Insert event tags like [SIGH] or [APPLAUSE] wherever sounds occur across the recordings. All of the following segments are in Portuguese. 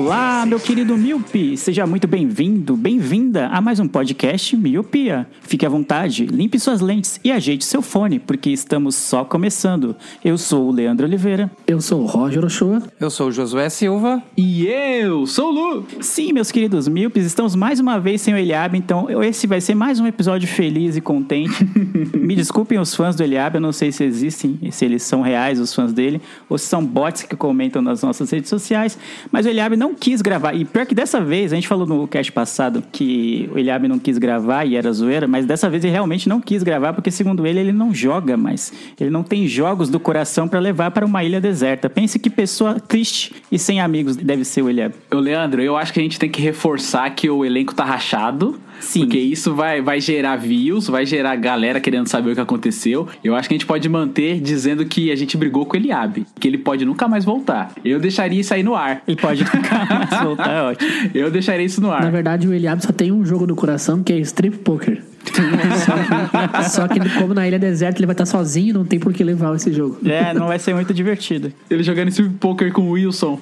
Olá, meu querido Miope! Seja muito bem-vindo, bem-vinda a mais um podcast Miopia. Fique à vontade, limpe suas lentes e ajeite seu fone, porque estamos só começando. Eu sou o Leandro Oliveira. Eu sou o Roger Ochoa. Eu sou o Josué Silva. E eu sou o Lu. Sim, meus queridos Miopes, estamos mais uma vez sem o Eliabe, então esse vai ser mais um episódio feliz e contente. [LAUGHS] Me desculpem os fãs do Eliabe, eu não sei se existem, se eles são reais, os fãs dele, ou se são bots que comentam nas nossas redes sociais, mas o Eliabe não quis gravar. E pior que dessa vez, a gente falou no cast passado que o Eliabe não quis gravar e era zoeira, mas dessa vez ele realmente não quis gravar, porque segundo ele, ele não joga mais. Ele não tem jogos do coração para levar para uma ilha deserta. Pense que pessoa triste e sem amigos deve ser o Eliabe. Ô, Leandro, eu acho que a gente tem que reforçar que o elenco tá rachado. Sim. Porque isso vai, vai gerar views, vai gerar galera querendo saber o que aconteceu. Eu acho que a gente pode manter dizendo que a gente brigou com o Eliabe, que ele pode nunca mais voltar. Eu deixaria isso aí no ar. Ele pode [LAUGHS] nunca mais voltar, é ótimo. Eu deixaria isso no ar. Na verdade, o Eliabe só tem um jogo no coração que é Strip Poker. [LAUGHS] só, que, só que como na ilha deserta ele vai estar sozinho, não tem por que levar esse jogo. É, não vai ser muito divertido. Ele jogando esse poker com o Wilson.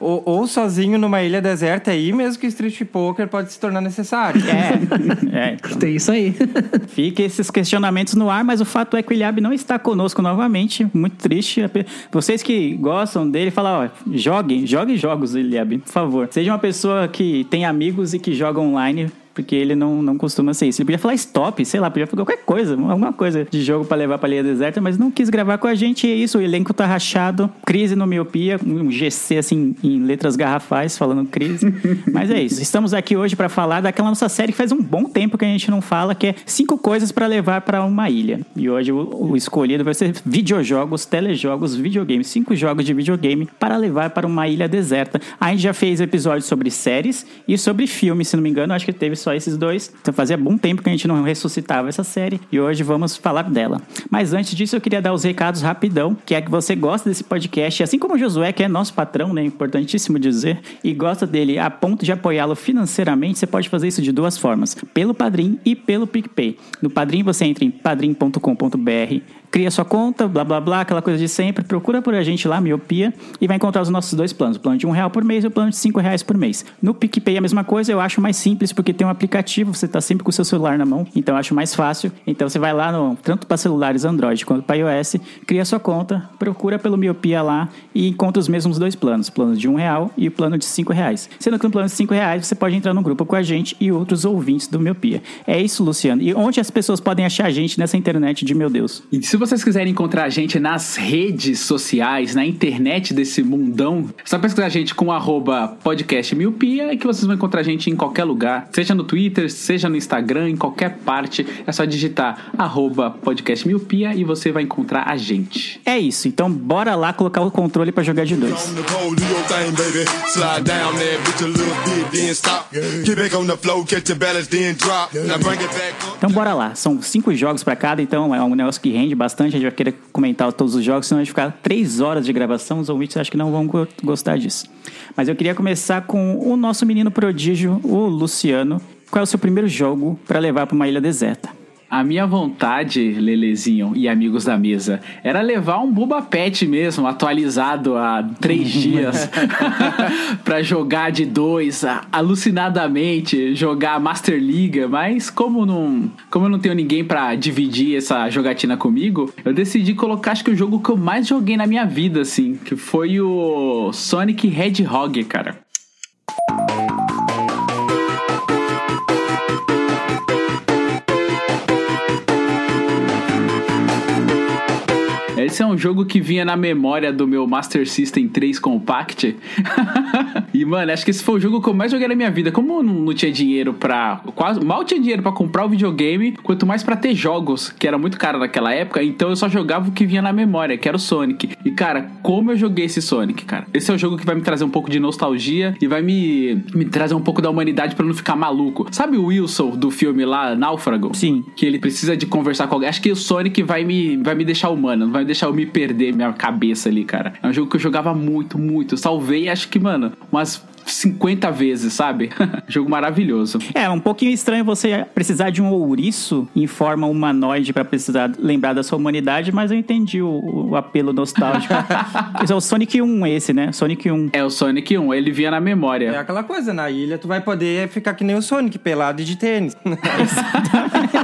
Ou, ou sozinho numa ilha deserta aí, mesmo que Street Poker pode se tornar necessário. É, é então. [LAUGHS] Tem isso aí. [LAUGHS] Fica esses questionamentos no ar, mas o fato é que o Eliabe não está conosco novamente. Muito triste. Vocês que gostam dele, falam, ó, joguem, joguem jogos, Eliabe, por favor. Seja uma pessoa que tem amigos e que joga online porque ele não, não costuma ser isso. Ele podia falar stop, sei lá, podia falar qualquer coisa, alguma coisa de jogo para levar pra ilha deserta, mas não quis gravar com a gente e é isso, o elenco tá rachado, crise no miopia, um GC assim em letras garrafais falando crise. [LAUGHS] mas é isso. Estamos aqui hoje para falar daquela nossa série que faz um bom tempo que a gente não fala, que é cinco coisas para levar para uma ilha. E hoje o, o escolhido vai ser videojogos, telejogos, videogames, cinco jogos de videogame para levar para uma ilha deserta. A gente já fez episódios sobre séries e sobre filmes, se não me engano, acho que teve só esses dois. Então fazia bom tempo que a gente não ressuscitava essa série e hoje vamos falar dela. Mas antes disso, eu queria dar os recados rapidão, que é que você gosta desse podcast, assim como o Josué, que é nosso patrão, né? Importantíssimo dizer, e gosta dele a ponto de apoiá-lo financeiramente, você pode fazer isso de duas formas: pelo Padrim e pelo PicPay. No Padrim você entra em padrim.com.br cria sua conta, blá blá blá, aquela coisa de sempre. Procura por a gente lá, Miopia, e vai encontrar os nossos dois planos: o plano de um real por mês e o plano de cinco reais por mês. No PicPay é a mesma coisa, eu acho mais simples porque tem um aplicativo, você está sempre com o seu celular na mão, então eu acho mais fácil. Então você vai lá, no, tanto para celulares Android quanto para iOS, cria sua conta, procura pelo Miopia lá e encontra os mesmos dois planos: o plano de um real e o plano de cinco reais. Sendo que no plano de cinco reais você pode entrar no grupo com a gente e outros ouvintes do Miopia. É isso, Luciano. E onde as pessoas podem achar a gente nessa internet de meu Deus? E se vocês quiserem encontrar a gente nas redes sociais, na internet desse mundão, é só pesquisar a gente com arroba podcast miopia e que vocês vão encontrar a gente em qualquer lugar, seja no Twitter, seja no Instagram, em qualquer parte. É só digitar arroba podcast miopia e você vai encontrar a gente. É isso, então bora lá colocar o controle para jogar de dois. Então bora lá, são cinco jogos para cada, então é um negócio que rende bastante, a gente vai querer comentar todos os jogos, senão a gente ficar três horas de gravação, os ouvintes acho que não vão gostar disso. Mas eu queria começar com o nosso menino prodígio, o Luciano. Qual é o seu primeiro jogo para levar para uma ilha deserta? A minha vontade, Lelezinho e amigos da mesa, era levar um Buba Pet mesmo, atualizado há três dias, [LAUGHS] para jogar de dois, alucinadamente, jogar Master Liga, mas como não, como eu não tenho ninguém para dividir essa jogatina comigo, eu decidi colocar acho que o jogo que eu mais joguei na minha vida, assim, que foi o Sonic Hedgehog, cara. Esse é um jogo que vinha na memória do meu Master System 3 Compact. [LAUGHS] E, mano, acho que esse foi o jogo que eu mais joguei na minha vida. Como eu não, não tinha dinheiro pra. Quase, mal tinha dinheiro pra comprar o videogame, quanto mais pra ter jogos, que era muito caro naquela época, então eu só jogava o que vinha na memória, que era o Sonic. E, cara, como eu joguei esse Sonic, cara. Esse é o jogo que vai me trazer um pouco de nostalgia e vai me, me trazer um pouco da humanidade pra não ficar maluco. Sabe o Wilson do filme lá, Náufrago? Sim. Que ele precisa de conversar com alguém. Acho que o Sonic vai me, vai me deixar humano, não vai deixar eu me perder minha cabeça ali, cara. É um jogo que eu jogava muito, muito. Salvei, acho que, mano, umas 50 vezes, sabe? [LAUGHS] jogo maravilhoso. É, um pouquinho estranho você precisar de um ouriço em forma humanoide pra precisar lembrar da sua humanidade, mas eu entendi o, o apelo nostálgico. [LAUGHS] esse é o Sonic 1 esse, né? Sonic 1. É o Sonic 1, ele vinha na É memória. aquela coisa, na ilha tu vai poder ficar que nem o Sonic, pelado e de tênis. [LAUGHS]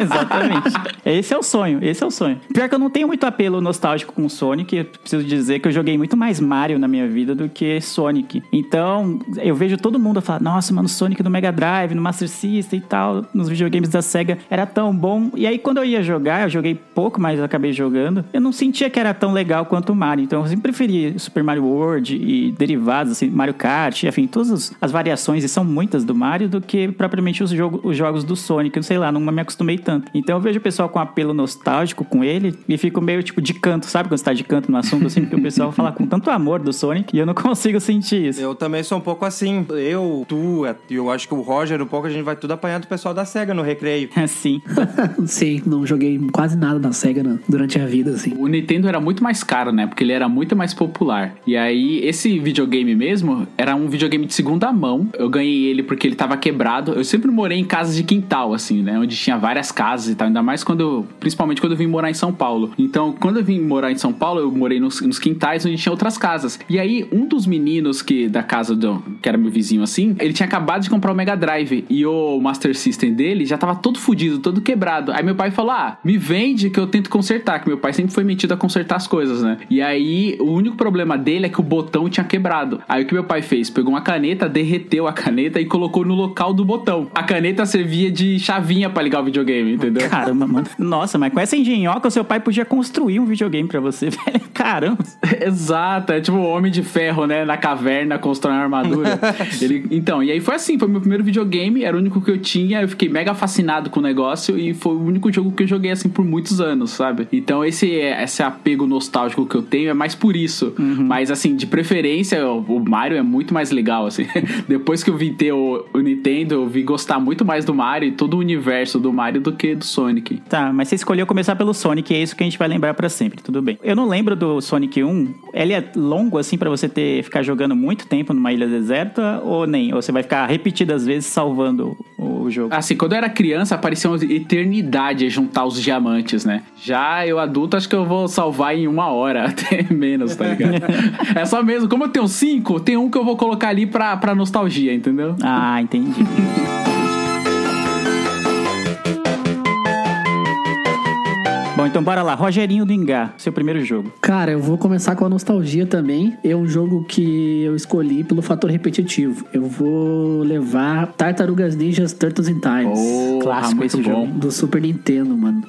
Exatamente. Esse é o sonho, esse é o sonho. Pior que eu não tenho muito apelo nostálgico com Sonic, eu preciso dizer que eu joguei muito mais Mario na minha vida do que Sonic. Então, eu vejo todo mundo falar, nossa, mano, Sonic no Mega Drive, no Master System e tal, nos videogames da SEGA era tão bom. E aí, quando eu ia jogar, eu joguei pouco, mas eu acabei jogando, eu não sentia que era tão legal quanto o Mario. Então, eu sempre preferi Super Mario World e derivados, assim, Mario Kart, enfim, todas as- variações, e são muitas do Mario, do que propriamente os, jogo, os jogos do Sonic. Eu sei lá, não me acostumei tanto. Então, eu vejo o pessoal com apelo nostálgico com ele e fico meio tipo de canto, sabe? Quando você tá de canto no assunto, assim, porque o pessoal fala com tanto amor do Sonic e eu não [LAUGHS] consigo sentir isso. Eu também sou um pouco assim. Eu, tu, e eu acho que o Roger, um pouco, a gente vai tudo apanhar do pessoal da SEGA no recreio. Assim. [LAUGHS] Sim, não joguei quase nada da SEGA durante a vida, assim. O Nintendo era muito mais caro, né? Porque ele era muito mais popular. E aí, esse videogame mesmo era um videogame de segunda mão. Eu ganhei ele porque ele tava quebrado. Eu sempre morei em casas de quintal, assim, né? Onde tinha várias casas e tal. Ainda mais quando eu. Principalmente quando eu vim morar em São Paulo. Então, quando eu vim morar em São Paulo, eu morei nos, nos quintais onde tinha outras casas. E aí, um dos meninos que da casa do. que era meu vizinho assim, ele tinha acabado de comprar o Mega Drive. E o Master System dele já tava todo fudido, todo quebrado. Aí meu pai falou: Ah, me vende que eu tento consertar. Que meu pai sempre foi metido a consertar as coisas, né? E aí, o único problema dele é que o botão tinha quebrado. Aí o que meu pai fez? Pegou uma caneta, derreteu a caneta e colocou no local do botão. A caneta servia de chavinha pra ligar o videogame, entendeu? Caramba, mano. Nossa, mas com essa engenhoca, o seu pai podia construir um videogame pra você, [LAUGHS] velho. Caramba. Exato, é tipo o Homem de Ferro, né? Na caverna, constrói uma armadura. [LAUGHS] Ele, então, e aí foi assim, foi meu primeiro videogame, era o único que eu tinha, eu fiquei mega fascinado com o negócio e foi o único jogo que eu joguei assim por muitos anos, sabe? Então esse, esse apego nostálgico que eu tenho é mais por isso. Mas assim, de preferência, o, Mario é muito mais legal, assim. [LAUGHS] Depois que eu vi ter o, o Nintendo, eu vi gostar muito mais do Mario e todo o universo do Mario do que do Sonic. Tá, mas você escolheu começar pelo Sonic, e é isso que a gente vai lembrar pra sempre, tudo bem. Eu não lembro do Sonic 1. Ele é longo assim pra você ter ficar jogando muito tempo numa ilha deserta ou nem? Ou você vai ficar repetidas vezes salvando o, jogo? Assim, quando eu era criança, parecia uma eternidade juntar os diamantes, né? Já eu adulto, acho que eu vou salvar em uma hora, [LAUGHS] até menos, tá ligado? é só mesmo, como eu tenho cinco, tem um que eu vou colocar ali pra, pra nostalgia, entendeu? Ah, entendi. [LAUGHS] Bom, então bora lá. Rogerinho do Ingá, seu primeiro jogo. Cara, eu vou começar com a nostalgia também. É um jogo que eu escolhi pelo fator repetitivo. Eu vou levar Tartarugas Ninjas Turtles in Times. Porra, clássico muito esse bom. jogo. Do Super Nintendo, mano.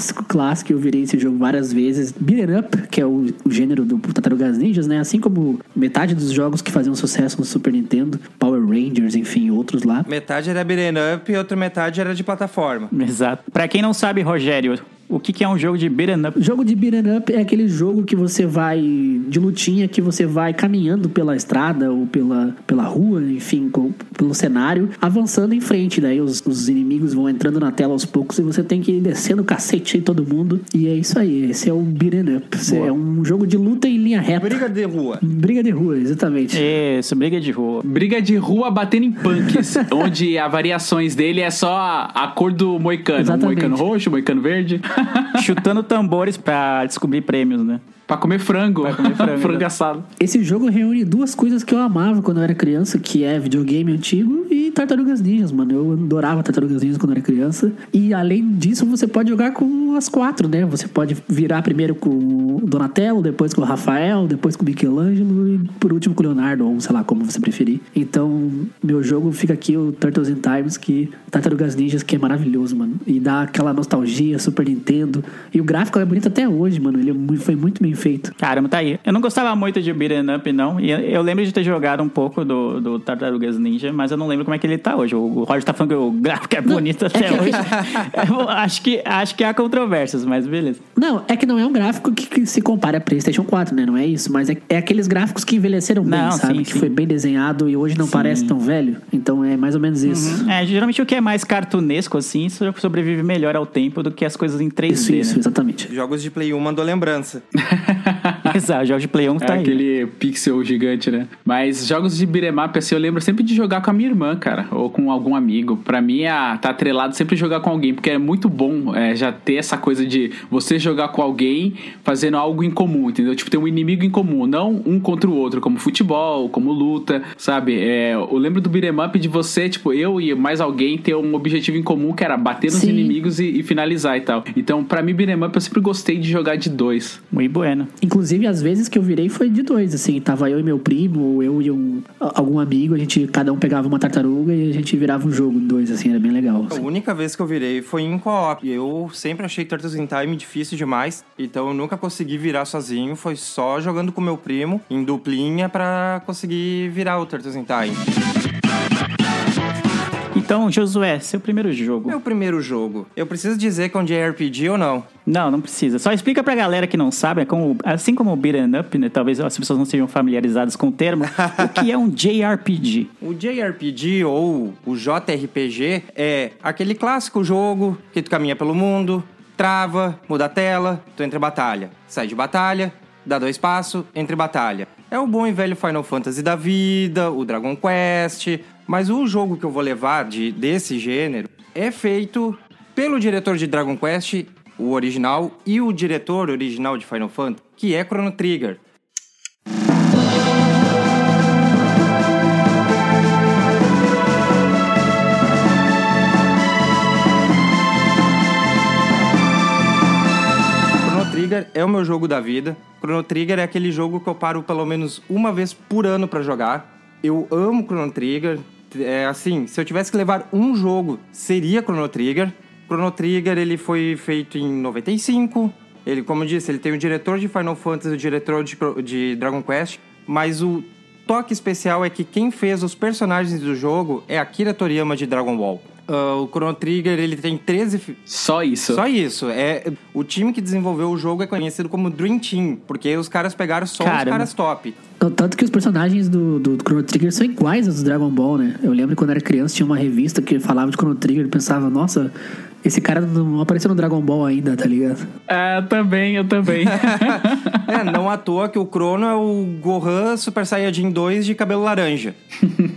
Clássico, clássico, eu virei esse jogo várias vezes. Beat'em Up, que é o, o gênero do Tartarugas Ninjas, né? Assim como metade dos jogos que faziam sucesso no Super Nintendo, Power Rangers, enfim, outros lá. Metade era beat'em up e outra metade era de plataforma. Exato. Pra quem não sabe, Rogério, o que, que é um jogo de beat'em up? Jogo de beat'em up é aquele jogo que você vai de lutinha que você vai caminhando pela estrada ou pela, pela rua, enfim, com- pelo cenário, avançando em frente. Daí os, os inimigos vão entrando na tela aos poucos e você tem que ir descendo o cacete em todo mundo. E é isso aí, esse é o beat'em up. Esse é um jogo de luta em linha reta. Briga de rua. Briga de rua, exatamente. Isso, briga de rua. Briga de rua batendo em punks, [LAUGHS] onde as variações dele é só a, a cor do moicano. Exatamente. Moicano roxo, moicano verde. Chutando tambores pra descobrir prêmios, né? Pra comer frango. Pra comer frango, [LAUGHS] frango assado. Esse jogo reúne duas coisas que eu amava quando eu era criança, que é videogame antigo e Tartarugas Ninjas, mano. Eu adorava Tartarugas Ninjas quando era criança. E além disso, você pode jogar com as quatro, né? Você pode virar primeiro com o Donatello, depois com o Rafael, depois com o Michelangelo e por último com o Leonardo, ou sei lá, como você preferir. Então, meu jogo fica aqui, o Turtles in Times, que Tartarugas Ninjas, que é maravilhoso, mano. E dá aquela nostalgia, Super Nintendo. E o gráfico é bonito até hoje, mano. Ele é muito- foi muito bem feito. Caramba, tá aí. Eu não gostava muito de beat'em up, não. E eu, lembro de ter jogado um pouco do, do Tartarugas Ninja, mas eu não lembro como é que ele tá hoje. O Roger tá falando que o gráfico é bonito até que- hoje. [LAUGHS] Eu acho, que, acho que há controvérsias, mas beleza. Não, é que não é um gráfico que, que se compara a PlayStation 4, né? Não é isso, mas é, é aqueles gráficos que envelheceram bem, Não, sabe? sim, que sim. foi bem desenhado e hoje não parece tão velho. Então é mais ou menos isso. É, geralmente o que é mais cartunesco, assim, so- sobrevive melhor ao tempo do que as coisas em 3D, Isso, isso, né? exatamente. Jogos de Play 1 mandou lembrança. [LAUGHS] [LAUGHS] Exato, jogos de Play 1 É tá aí. aquele pixel gigante, né? Mas jogos de beat'em up, assim, eu lembro sempre de jogar com a minha irmã, cara. Ou com algum amigo. Pra mim, é, tá atrelado sempre jogar com alguém. Porque é muito bom é, já ter essa coisa de você jogar com alguém fazendo algo em comum, entendeu? Tipo, ter um inimigo em comum. Não um contra o outro, como futebol, como luta, sabe? É, eu lembro do beat'em up de você, tipo, eu e mais alguém ter um objetivo em comum que era bater nos Sim. inimigos e, e finalizar e tal. Então, pra mim, beat'em up, eu sempre gostei de jogar de dois. Muito Inclusive, às vezes que eu virei foi de dois, assim. Tava eu e meu primo, ou eu e um, algum amigo, a gente, cada um pegava uma tartaruga e a gente virava um jogo dois, assim, era bem legal. A assim. única vez que eu virei foi em co-op. Eu sempre achei Turtles in Time difícil demais, então eu nunca consegui virar sozinho. Foi só jogando com meu primo, em duplinha, pra conseguir virar o Turtles in Time. Então, Josué, seu primeiro jogo. Meu primeiro jogo. Eu preciso dizer que é um JRPG ou não? Não, não precisa. Só explica pra galera que não sabe, é como, assim como o beat'em up, né? Talvez as pessoas não sejam familiarizadas com o termo, o que é um [LAUGHS] JRPG. O JRPG ou o JRPG é aquele clássico jogo que tu caminha pelo mundo, trava, muda a tela, tu entra em batalha. Sai de batalha, dá dois passos, entra em batalha. É o bom e velho Final Fantasy da vida, o Dragon Quest, mas o jogo que eu vou levar de, desse gênero é feito pelo diretor de Dragon Quest, o original, e o diretor original de Final Fantasy, que é Chrono Trigger. Trigger é o meu jogo da vida. Chrono Trigger é aquele jogo que eu paro pelo menos uma vez por ano pra jogar. Eu amo Chrono Trigger. É assim, se eu tivesse que levar um jogo, seria Chrono Trigger. Chrono Trigger ele foi feito em 95. Ele, como eu disse, ele tem o diretor de Final Fantasy, o diretor de, de Dragon Quest, mas o toque especial é que quem fez os personagens do jogo é Akira Toriyama de Dragon Ball. Ah, o Chrono Trigger ele tem 13 fi- Só isso. só isso. É, o time que desenvolveu o jogo é conhecido como Dream Team, porque os caras pegaram só os caras top. Tanto que os personagens do, do Chrono Trigger são iguais aos do Dragon Ball, né? Eu lembro quando era criança, tinha uma revista que falava de Chrono Trigger e pensava, nossa, esse cara não apareceu no Dragon Ball ainda, tá ligado? É, também, eu também. [LAUGHS] É, não à toa que o Chrono é o Gohan Super Saiyajin 2 de cabelo laranja. [LAUGHS]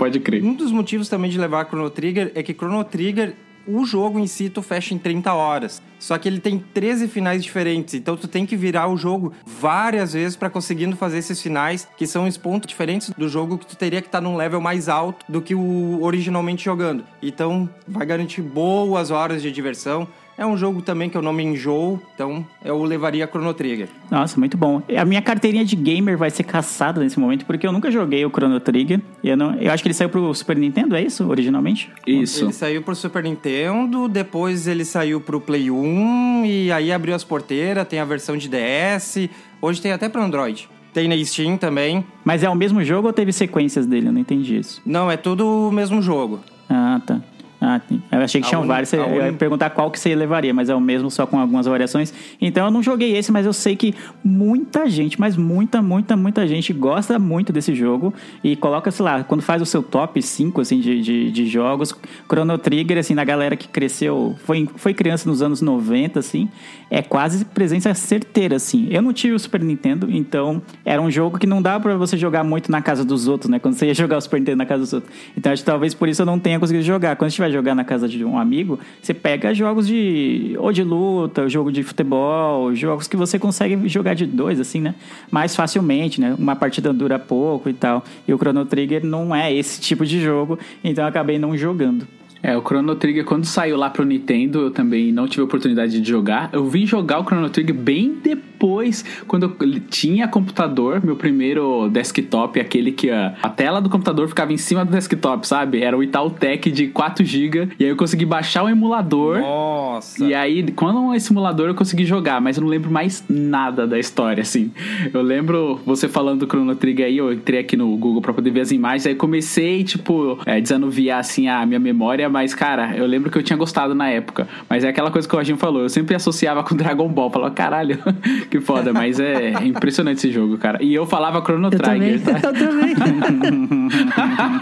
Pode crer. Um dos motivos também de levar Chrono Trigger é que Chrono Trigger, o jogo em si, tu fecha em 30 horas. Só que ele tem 13 finais diferentes, então tu tem que virar o jogo várias vezes pra conseguindo fazer esses finais, que são os pontos diferentes do jogo que tu teria que estar num level mais alto do que o originalmente jogando. Então, vai garantir boas horas de diversão. É um jogo também que eu não me enjoo, então eu levaria Chrono Trigger. Nossa, muito bom. A minha carteirinha de gamer vai ser caçada nesse momento, porque eu nunca joguei o Chrono Trigger. E eu, não, eu acho que ele saiu pro Super Nintendo, é isso, originalmente? Isso. Ele saiu pro Super Nintendo, depois ele saiu pro Play 1 e aí abriu as porteiras, tem a versão de DS, hoje tem até para Android. Tem na Steam também. Mas é o mesmo jogo ou teve sequências dele? Eu não entendi isso. Não, é tudo o mesmo jogo. Ah, tá. Ah, tem. eu achei que tinham vários. Eu ia perguntar qual que você levaria, mas é o mesmo, só com algumas variações. Então eu não joguei esse, mas eu sei que muita gente, mas muita, muita, muita gente gosta muito desse jogo e coloca, sei lá, quando faz o seu top 5 assim, de, de, de jogos, Chrono Trigger, assim, na galera que cresceu, foi, foi criança nos anos 90, assim, é quase presença certeira, assim. Eu não tive o Super Nintendo, então era um jogo que não dava pra você jogar muito na casa dos outros, né? Quando você ia jogar o Super Nintendo na casa dos outros. Então acho que talvez por isso eu não tenha conseguido jogar. Quando gente vai jogar na casa de um amigo, você pega jogos de ou de luta, jogo de futebol, jogos que você consegue jogar de dois, assim, né? Mais facilmente, né? Uma partida dura pouco e tal. E o Chrono Trigger não é esse tipo de jogo, então eu acabei não jogando. É, o Chrono Trigger, quando saiu lá pro Nintendo, eu também não tive oportunidade de jogar. Eu vim jogar o Chrono Trigger bem depois, quando eu tinha computador, meu primeiro desktop, aquele que a, a tela do computador ficava em cima do desktop, sabe? Era o Itautec de 4GB, e aí eu consegui baixar o emulador. Nossa. E aí, quando esse emulador eu consegui jogar, mas eu não lembro mais nada da história, assim. Eu lembro você falando do Chrono Trigger aí, eu entrei aqui no Google pra poder ver as imagens, aí comecei, tipo, é, desanuviar, assim, a minha memória, mas, cara, eu lembro que eu tinha gostado na época. Mas é aquela coisa que o Rajinho falou, eu sempre associava com [LAUGHS] Dragon Ball, falava, caralho, [LAUGHS] que foda, mas é impressionante esse jogo, cara. E eu falava Chrono Eu também, Trigger, tá? eu também. [LAUGHS]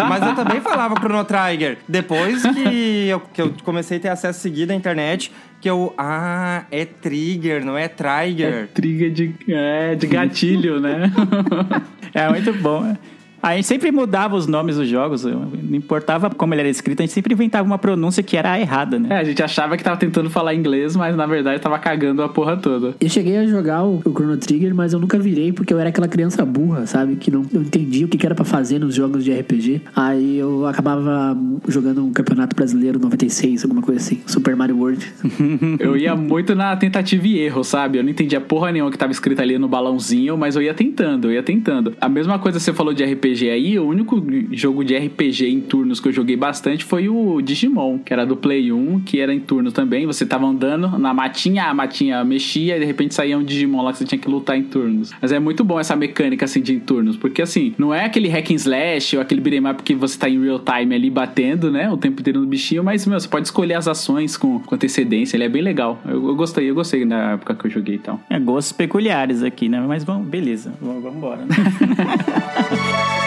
Mas eu também falava Chrono Trigger. Depois que eu, que eu comecei a ter acesso seguido à internet, que eu. Ah, é Trigger, não é Trigger. Trigger de, é, de gatilho, né? É muito bom. A gente sempre mudava os nomes dos jogos, não importava como ele era escrito, a gente sempre inventava uma pronúncia que era errada, né? É, a gente achava que tava tentando falar inglês, mas na verdade tava cagando a porra toda. Eu cheguei a jogar o, o Chrono Trigger, mas eu nunca virei porque eu era aquela criança burra, sabe? Que não, não entendia o que, que era pra fazer nos jogos de RPG. Aí eu acabava jogando um campeonato brasileiro 96, alguma coisa assim. Super Mario World. [LAUGHS] Eu ia muito na tentativa e erro, sabe? Eu não entendia porra nenhuma que tava escrito ali no balãozinho, mas eu ia tentando, eu ia tentando. A mesma coisa que você falou de RPG aí, o único jogo de RPG em turnos que eu joguei bastante foi o Digimon, que era do Play 1, que era em turno também. Você tava andando na matinha, a matinha mexia e de repente saía um Digimon lá que você tinha que lutar em turnos. Mas é muito bom essa mecânica assim de em turnos, porque assim, não é aquele hack and slash ou aquele beat'em up que você tá em real time ali batendo, né, o tempo inteiro no bichinho, mas meu, você pode escolher as ações com, com antecedência, ele é bem legal. Eu, eu gostei, eu gostei na época que eu joguei e tal. É gostos peculiares aqui, né? Mas vamos, beleza, vamos, vamos embora. Né? [LAUGHS]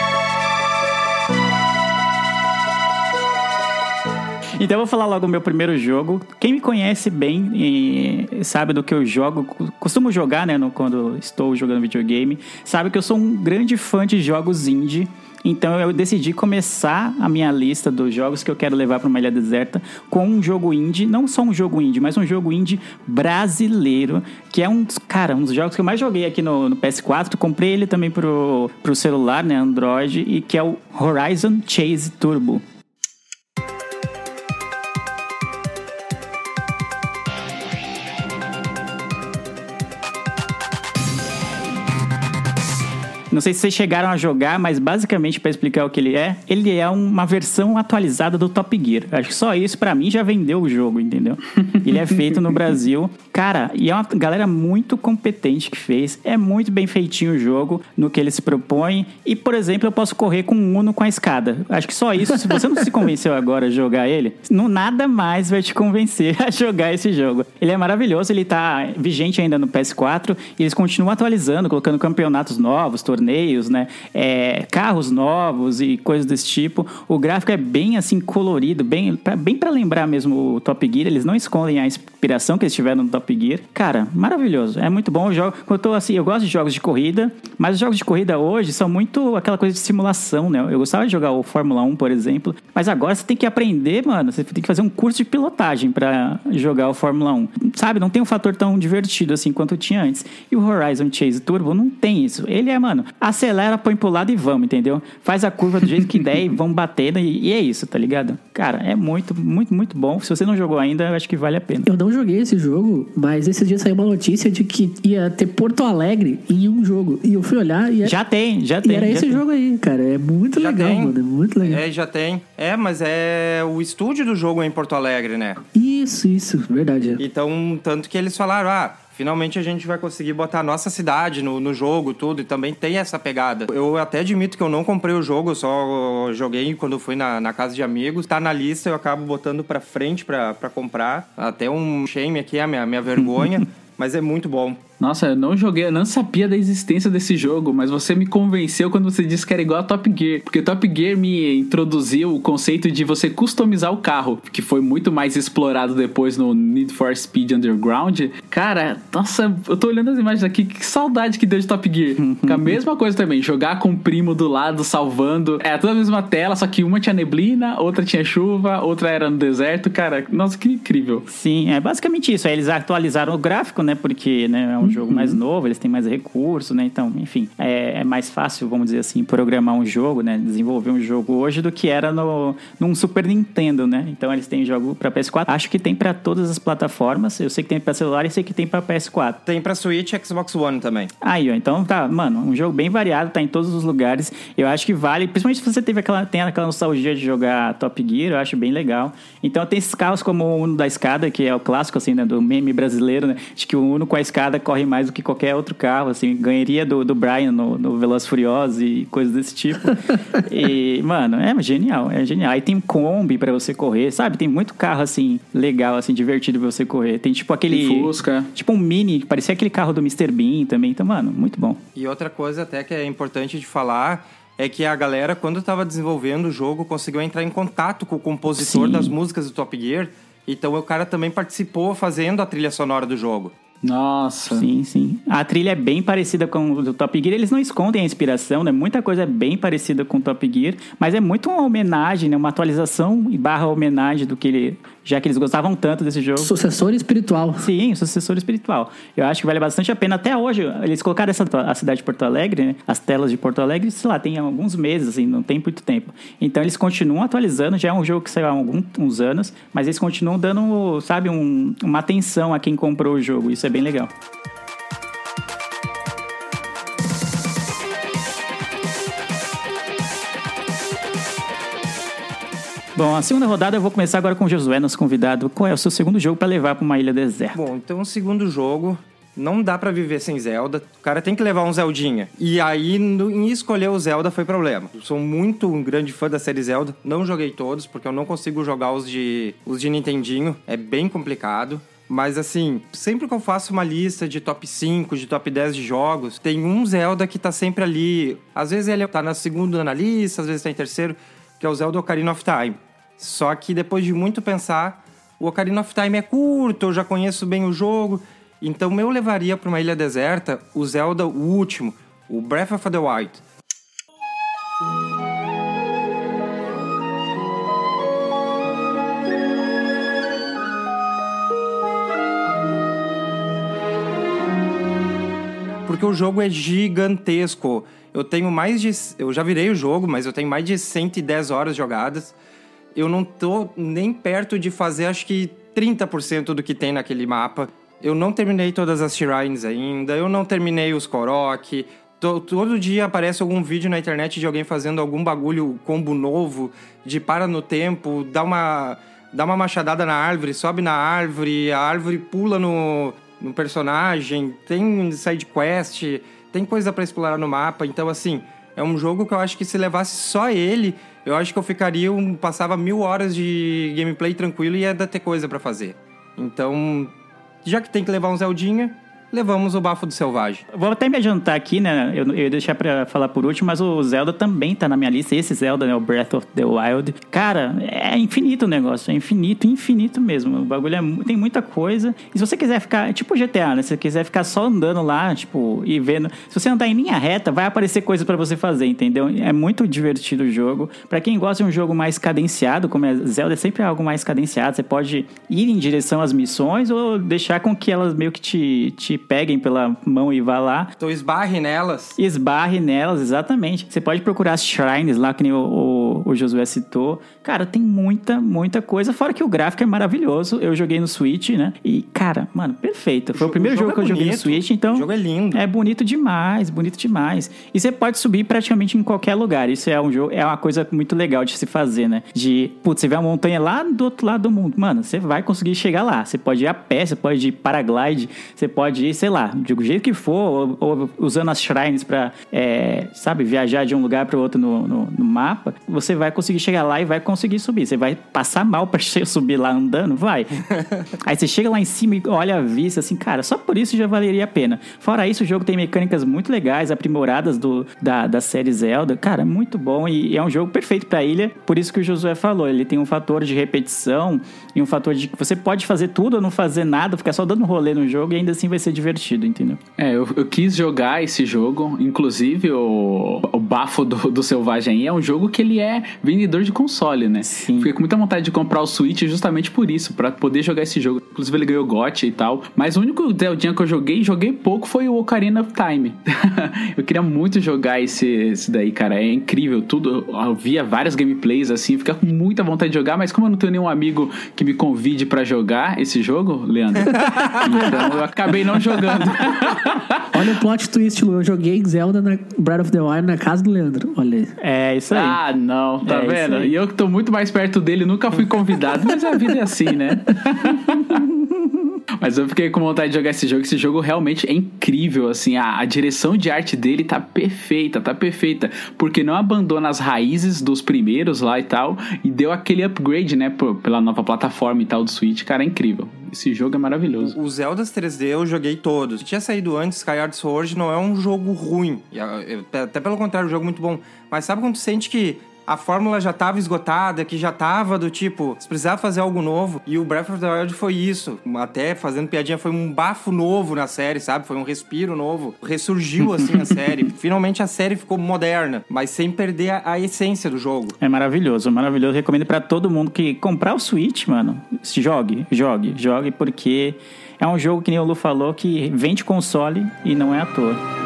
Então eu vou falar logo o meu primeiro jogo. Quem me conhece bem sabe do que eu jogo, costumo jogar, né, no- quando estou jogando videogame, sabe que eu sou um grande fã de jogos indie. Então eu decidi começar a minha lista dos jogos que eu quero levar para uma ilha deserta com um jogo indie, não só um jogo indie, mas um jogo indie brasileiro, que é um cara, um dos jogos que eu mais joguei aqui no, no PS4. Comprei ele também pro, pro celular, né, Android, e que é o Horizon Chase Turbo. Não sei se vocês chegaram a jogar, mas basicamente, para explicar o que ele é, ele é uma versão atualizada do Top Gear. Acho que só isso, pra mim, já vendeu o jogo, entendeu? [LAUGHS] ele é feito no Brasil. Cara, e é uma galera muito competente que fez. É muito bem feitinho o jogo, no que ele se propõe. E, por exemplo, eu posso correr com um Uno com a escada. Acho que só isso, se você não se convenceu agora a jogar ele, não nada mais vai te convencer a jogar esse jogo. Ele é maravilhoso, ele tá vigente ainda no PS4 e eles continuam atualizando, colocando campeonatos novos, torneios, né? É, carros novos e coisas desse tipo. O gráfico é bem assim colorido, bem pra, bem para lembrar mesmo o Top Gear. Eles não escondem a inspiração que eles tiveram no Top Gear. Cara, maravilhoso. É muito bom o jogo. Eu tô assim, eu gosto de jogos de corrida, mas os jogos de corrida hoje são muito aquela coisa de simulação, né? Eu gostava de jogar o Fórmula 1, por exemplo, mas agora você tem que aprender, mano. Você tem que fazer um curso de pilotagem para jogar o Fórmula 1. Sabe? Não tem um fator tão divertido assim quanto tinha antes. E o Horizon Chase Turbo não tem isso. Ele é, mano, acelera, põe pro lado e vamos, entendeu? Faz a curva do jeito que der e vamos batendo e, e é isso, tá ligado? Cara, é muito, muito, muito bom. Se você não jogou ainda, eu acho que vale a pena. Eu não joguei esse jogo, mas esses dias saiu uma notícia de que ia ter Porto Alegre em um jogo. E eu fui olhar e, é- Já tem, já e tem. era já esse tem. jogo aí, cara. É muito Já legal, tem. mano. É muito legal. É, já tem. É, mas é o estúdio do jogo é em Porto Alegre, né? Isso, isso, verdade. é. Então, tanto que eles falaram, ah, finalmente a gente vai conseguir botar a nossa cidade no, no jogo, tudo, e também tem essa pegada. Eu até admito que eu não comprei o jogo, eu só joguei quando fui na, na casa de amigos. Tá na lista, eu acabo botando pra frente pra, pra comprar. Até um shame aqui, a minha, minha vergonha, [LAUGHS] mas é muito bom. Nossa, eu não joguei, eu não sabia da existência desse jogo, mas você me convenceu quando você disse que era igual a Top Gear. Porque o Top Gear me introduziu o conceito de você customizar o carro, que foi muito mais explorado depois no Need for Speed Underground. Cara, nossa, eu tô olhando as imagens aqui, que saudade que deu de Top Gear. Com a mesma coisa também, jogar com o primo do lado, salvando. É toda a mesma tela, só que uma tinha neblina, outra tinha chuva, outra era no deserto. Cara, nossa, que incrível. Sim, é basicamente isso. Aí eles atualizaram o gráfico, né? Porque né, é um jogo mais novo, eles têm mais recursos, né? Então, enfim, é, é mais fácil, vamos dizer assim, programar um jogo, né? Desenvolver um jogo hoje do que era no num Super Nintendo, né? Então eles têm jogo para PS4. Acho que tem para todas as plataformas. Eu sei que tem para celular e sei que tem para PS4. Tem pra Switch e Xbox One também. Aí, ó, então tá, mano, um jogo bem variado, tá em todos os lugares. Eu acho que vale, principalmente se você teve aquela, tem aquela nostalgia de jogar Top Gear, eu acho bem legal. Então tem esses carros como o Uno da escada, que é o clássico, assim, né, do meme brasileiro, né? Acho que o Uno com a escada corre mais do que qualquer outro carro, assim, ganharia do, do Brian no, no Velozes Furiosos e coisas desse tipo. [LAUGHS] e, mano, é genial, é genial. Aí tem Kombi pra você correr, sabe? Tem muito carro, assim, legal, assim, divertido pra você correr. Tem tipo aquele... Tem Fusca. Tipo um Mini, parecia aquele carro do Mr. Bean também. Então, mano, muito bom. E outra coisa até que é importante de falar é que a galera, quando estava desenvolvendo o jogo, conseguiu entrar em contato com o compositor Sim. das músicas do Top Gear. Então o cara também participou fazendo a trilha sonora do jogo. Nossa. Sim, sim. A trilha é bem parecida com o do Top Gear. Eles não escondem a inspiração, né? Muita coisa é bem parecida com o Top Gear, mas é muito uma homenagem, né? Uma atualização e barra homenagem do que ele... Já que eles gostavam tanto desse jogo. Sucessor espiritual. Sim, sucessor espiritual. Eu acho que vale bastante a pena. Até hoje, eles colocaram essa, a cidade de Porto Alegre, né? as telas de Porto Alegre, sei lá, tem alguns meses, assim, não tem muito tempo. Então eles continuam atualizando, já é um jogo que saiu há alguns anos, mas eles continuam dando, sabe, um- uma atenção a quem comprou o jogo. Isso é bem legal. Bom, a segunda rodada eu vou começar agora com o Josué, nosso convidado. Qual é o seu segundo jogo para levar para uma ilha deserta? Bom, então o segundo jogo não dá pra viver sem Zelda. O cara tem que levar um Zeldinha. E aí, no- em escolher o Zelda foi problema. Eu sou muito um grande fã da série Zelda. Não joguei todos, porque eu não consigo jogar os de, os de Nintendinho. É bem complicado. Mas assim, sempre que eu faço uma lista de top 5, de top 10 de jogos, tem um Zelda que tá sempre ali. Às vezes ele tá na segunda na lista, às vezes tá em terceiro, que é o Zelda Ocarina of Time. Só que depois de muito pensar, o Ocarina of Time é curto, eu já conheço bem o jogo. Então eu levaria para uma ilha deserta o Zelda o último, o Breath of the Wild. Porque o jogo é gigantesco. Eu tenho mais de. Eu já virei o jogo, mas eu tenho mais de 110 horas jogadas. Eu não tô nem perto de fazer, acho que 30% do que tem naquele mapa. Eu não terminei todas as shrines ainda, eu não terminei os Korok. To- Todo dia aparece algum vídeo na internet de alguém fazendo algum bagulho, combo novo, de para no tempo, dá uma, dá uma machadada na árvore, sobe na árvore, a árvore pula no, no personagem, tem side quest, tem coisa pra explorar no mapa. Então, assim, é um jogo que eu acho que se levasse só ele, eu acho que eu ficaria, um, passava mil horas de gameplay tranquilo e ia ter coisa pra fazer. Então, já que tem que levar um Zeldinha, levamos o Bafo do Selvagem. Vou até me adiantar aqui, né? Eu, eu ia deixar pra falar por último, mas o Zelda também tá na minha lista. Esse Zelda, né? O Breath of the Wild. Cara, é infinito o negócio. É infinito, infinito mesmo. O bagulho é, tem muita coisa. E se você quiser ficar... É tipo GTA, né? Se você quiser ficar só andando lá, tipo, e vendo... Se você andar em linha reta, vai aparecer coisa pra você fazer, entendeu? É muito divertido o jogo. Pra quem gosta de um jogo mais cadenciado, como é Zelda, é sempre algo mais cadenciado. Você pode ir em direção às missões ou deixar com que elas meio que te, te peguem pela mão e vá lá. Então esbarre nelas. Esbarre nelas, exatamente. Você pode procurar as shrines lá, que nem o, o, o Josué citou. Cara, tem muita, muita coisa. Fora que o gráfico é maravilhoso. Eu joguei no Switch, né? E, cara, mano, perfeito. Foi o, jo- primeiro o jogo, jogo que eu é joguei no bonito. Switch, então. O jogo é lindo. É bonito demais, bonito demais. E você pode subir praticamente em qualquer lugar. Isso é um jogo, é uma coisa muito legal de se fazer, né? De, putz, você vê a montanha lá do outro lado do mundo. Mano, você vai conseguir chegar lá. Você pode ir a pé, você pode ir paraglide, você pode ir, sei lá, do jeito que for, ou, ou usando as shrines pra, é, sabe, viajar de um lugar para outro no, no, no mapa. Você você vai conseguir chegar lá e vai conseguir subir. Você vai passar mal pra [LAUGHS] che- subir lá andando? Vai. [LAUGHS] Aí você chega lá em cima e olha a vista, assim, cara, só por isso já valeria a pena. Fora isso, o jogo tem mecânicas muito legais, aprimoradas do, da, da série Zelda. Cara, muito bom e é um jogo perfeito pra ilha. Por isso que o Josué falou, ele tem um fator de repetição e um fator de que você pode fazer tudo ou não fazer nada, ficar só dando rolê no jogo e ainda assim vai ser divertido, entendeu? É, eu, eu quis jogar esse jogo, inclusive o, o Bafo do, do Selvagem aí é um jogo que ele é vendedor de console, né? Sim. Fiquei com muita vontade de comprar o Switch justamente por isso, pra poder jogar esse jogo. Inclusive ele ganhou GOT e tal. Mas o único Zeldinha que eu joguei, joguei pouco, foi o Ocarina of Time. [LAUGHS] eu queria muito jogar esse, esse daí, cara. É incrível, tudo. Eu via várias gameplays assim, fica com muita vontade de jogar, mas como eu não tenho nenhum amigo que me convide pra jogar esse jogo, Leandro, então eu acabei não jogando. [LAUGHS] Olha o plot twist, Lu. Eu joguei Zelda na Breath of the Wild na casa do Leandro. Olha aí. É isso aí. Ah, não, tá É vendo? E eu que tô muito mais perto dele, nunca fui convidado, mas a vida é assim, né? [LAUGHS] Mas eu fiquei com vontade de jogar esse jogo. Esse jogo realmente é incrível, assim. A, a direção de arte dele tá perfeita, tá perfeita. Porque não abandona as raízes dos primeiros lá e tal. E deu aquele upgrade, né? por- pela nova plataforma e tal do Switch. Cara, é incrível. Esse jogo é maravilhoso. Os Zeldas 3D eu joguei todos. Tinha saído antes, Skyward Sword não é um jogo ruim. Ah, Até pelo contrário, é um jogo muito bom. Mas sabe quando tu sente que a fórmula já tava esgotada, que já tava do tipo, se precisava fazer algo novo. E o Breath of the Wild foi isso. Até fazendo piadinha, foi um bafo novo na série, sabe? Foi um respiro novo. Ressurgiu [LAUGHS] assim a série. Finalmente a série ficou moderna, mas sem perder a, a essência do jogo. É maravilhoso, maravilhoso. Recomendo pra todo mundo que comprar o Switch, mano. Jogue, jogue, jogue, porque é um jogo que nem o Lu falou que vende console e não é à toa.